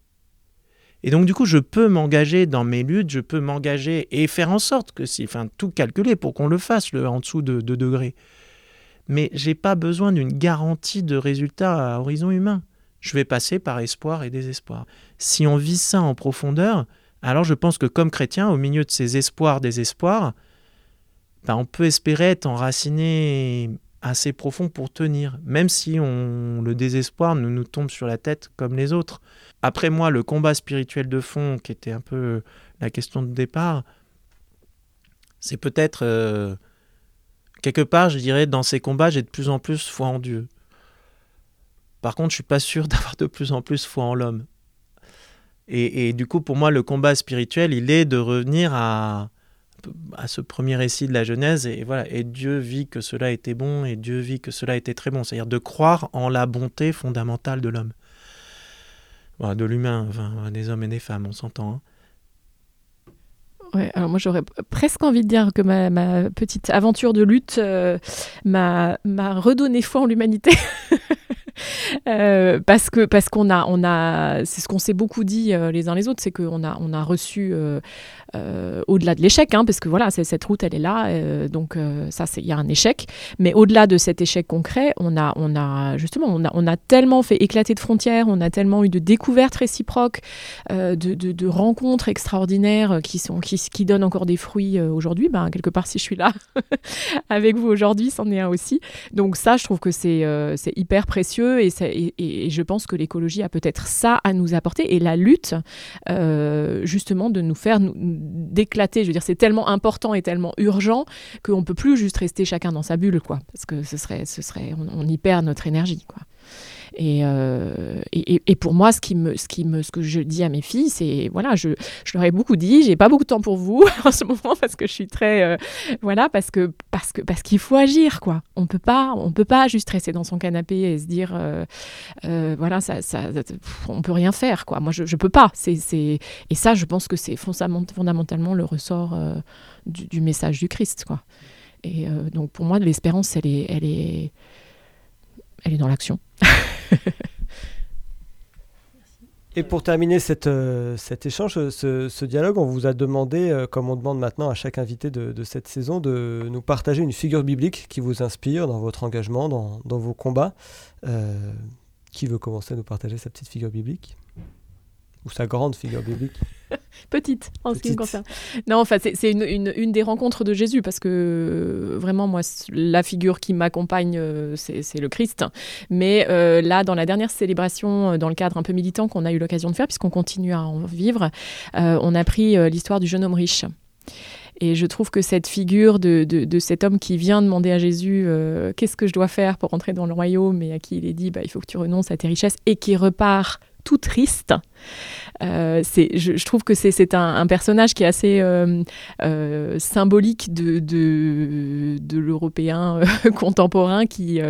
Et donc du coup, je peux m'engager dans mes luttes, je peux m'engager et faire en sorte que si, enfin, tout calculer pour qu'on le fasse le, en dessous de 2 degrés. Mais j'ai pas besoin d'une garantie de résultat à horizon humain. Je vais passer par espoir et désespoir. Si on vit ça en profondeur, alors je pense que comme chrétien, au milieu de ces espoirs, désespoirs, ben on peut espérer être enraciné assez profond pour tenir, même si on, le désespoir ne nous tombe sur la tête comme les autres. Après moi, le combat spirituel de fond, qui était un peu la question de départ, c'est peut-être euh, quelque part, je dirais, dans ces combats, j'ai de plus en plus foi en Dieu. Par contre, je suis pas sûr d'avoir de plus en plus foi en l'homme. Et, et, du coup, pour moi, le combat spirituel, il est de revenir à, à ce premier récit de la Genèse, et voilà, et Dieu vit que cela était bon, et Dieu vit que cela était très bon, c'est-à-dire de croire en la bonté fondamentale de l'homme, de l'humain, des hommes et des femmes, on s'entend. Hein. Ouais, alors moi j'aurais presque envie de dire que ma, ma petite aventure de lutte euh, m'a redonné foi en l'humanité. Euh, parce que parce qu'on a on a c'est ce qu'on s'est beaucoup dit euh, les uns les autres c'est qu'on a on a reçu euh, au-delà de l'échec hein, parce que voilà cette route elle est là donc ça c'est il y a un échec. Mais au-delà de cet échec concret on a on a justement on a tellement fait éclater de frontières on a tellement eu de découvertes réciproques de, rencontres extraordinaires qui donnent encore des fruits aujourd'hui. Ben quelque part si je suis là avec vous aujourd'hui c'en est un aussi. Donc ça je trouve que c'est hyper précieux et, je pense que l'écologie a peut-être ça à nous apporter et la lutte euh, justement de nous faire d'éclater. Je veux dire, c'est tellement important et tellement urgent qu'on peut plus juste rester chacun dans sa bulle, quoi, parce que ce serait, ce serait, on, on y perd notre énergie, quoi. Euh, et, pour moi, ce, que je dis à mes filles, c'est voilà, je, leur ai beaucoup dit, j'ai pas beaucoup de temps pour vous en ce moment parce que je suis très euh, voilà parce que parce que parce qu'il faut agir quoi. On peut pas on peut pas juste rester dans son canapé et se dire euh, voilà ça, ça on peut rien faire quoi. Moi je, je peux pas. Et ça je pense que c'est fondamentalement le ressort du, du, message du Christ quoi. Et donc pour moi l'espérance elle est elle est elle est dans l'action. Et pour terminer cette, euh, cet échange, ce, dialogue, on vous a demandé, euh, comme on demande maintenant à chaque invité de, cette saison, de nous partager une figure biblique qui vous inspire dans votre engagement, dans, dans vos combats. Euh, qui veut commencer à nous partager sa petite figure biblique? Ou sa grande figure biblique? Petite, en ce qui me concerne. Non, enfin, c'est une, une, une, des rencontres de Jésus, parce que euh, vraiment, moi, la figure qui m'accompagne, euh, c'est le Christ. Mais euh, là, dans la dernière célébration, dans le cadre un peu militant qu'on a eu l'occasion de faire, puisqu'on continue à en vivre, on a pris l'histoire du jeune homme riche. Et je trouve que cette figure de, de, de cet homme qui vient demander à Jésus qu'est-ce que je dois faire pour entrer dans le royaume et à qui il est dit bah, il faut que tu renonces à tes richesses et qui repart tout triste. Euh, je, trouve que c'est un, personnage qui est assez euh, euh, symbolique de, de, l'Européen contemporain qui,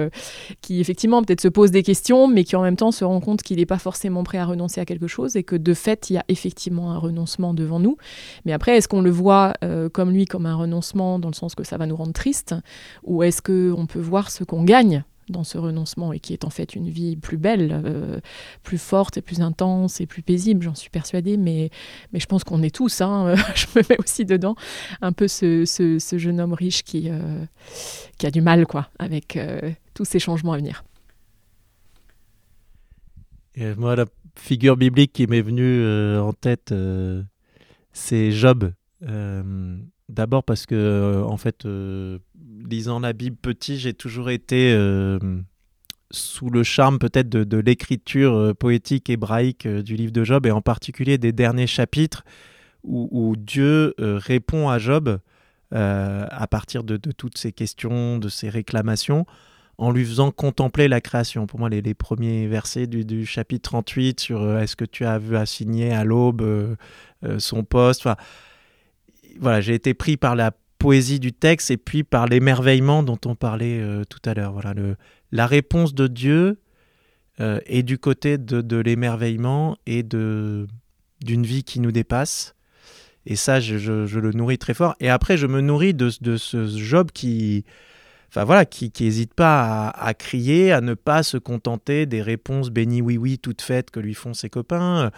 qui effectivement peut-être se pose des questions, mais qui en même temps se rend compte qu'il n'est pas forcément prêt à renoncer à quelque chose et que de fait, il y a effectivement un renoncement devant nous. Mais après, est-ce qu'on le voit comme lui, comme un renoncement dans le sens que ça va nous rendre triste, ou est-ce qu'on peut voir ce qu'on gagne? Dans ce renoncement et qui est en fait une vie plus belle, euh, plus forte et plus intense et plus paisible, j'en suis persuadée, mais, mais je pense qu'on est tous, hein, je me mets aussi dedans, un peu ce, ce, jeune homme riche qui, euh, qui a du mal quoi, avec euh, tous ces changements à venir. Moi, la figure biblique qui m'est venue en tête, c'est Job. D'abord parce que, en fait, lisant la Bible petit, j'ai toujours été euh, sous le charme peut-être de, l'écriture euh, poétique hébraïque euh, du livre de Job, et en particulier des derniers chapitres où, Dieu répond à Job à partir de, toutes ces questions, de ces réclamations, en lui faisant contempler la création. Pour moi, les, premiers versets du, chapitre 38 sur est-ce que tu as vu assigner à l'aube son poste, voilà, j'ai été pris par la poésie du texte et puis par l'émerveillement dont on parlait euh, tout à l'heure. Voilà, la réponse de Dieu euh, est du côté de, l'émerveillement et de d'une vie qui nous dépasse. et ça, je, je, le nourris très fort. Et après, je me nourris de, de ce job qui, enfin voilà, qui n'hésite pas à, crier, à ne pas se contenter des réponses béni oui oui toutes faites que lui font ses copains,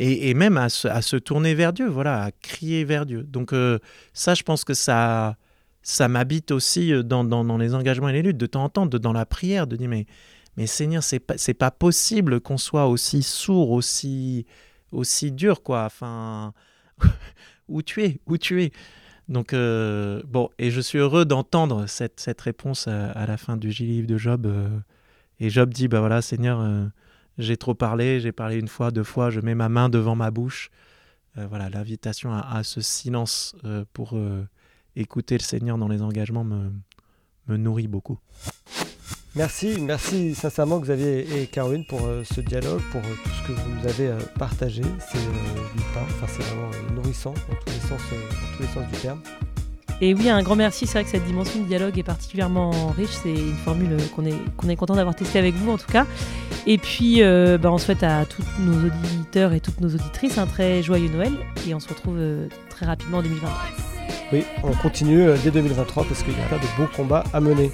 et, même à se, tourner vers Dieu, voilà, à crier vers Dieu. Donc euh, ça, je pense que ça, ça m'habite aussi dans, dans, dans, les engagements et les luttes, de temps en temps, dans la prière, de dire mais, Seigneur, c'est pas, c'est pas possible qu'on soit aussi sourd, aussi, aussi dur, quoi. Enfin, où tu es, où tu es. Donc, euh, bon, et je suis heureux d'entendre cette, réponse à, la fin du livre de Job. Euh, et Job dit, bah voilà, Seigneur, euh, j'ai trop parlé, j'ai parlé une fois, deux fois, je mets ma main devant ma bouche. voilà, l'invitation à, ce silence pour écouter le Seigneur dans les engagements me, nourrit beaucoup. Merci, merci sincèrement Xavier et Caroline pour euh, ce dialogue, pour euh, tout ce que vous nous avez euh, partagé. C'est du pain, enfin, c'est vraiment nourrissant dans tous, les sens, dans tous les sens du terme. Et oui, un grand merci. C'est vrai que cette dimension de dialogue est particulièrement riche. C'est une formule qu'on est, est content d'avoir testée avec vous, en tout cas. Et puis, bah, on souhaite à tous nos auditeurs et toutes nos auditrices un très joyeux Noël. Et on se retrouve très rapidement en 2023. Oui, on continue dès 2023 parce qu'il y a pas de beaux combats à mener.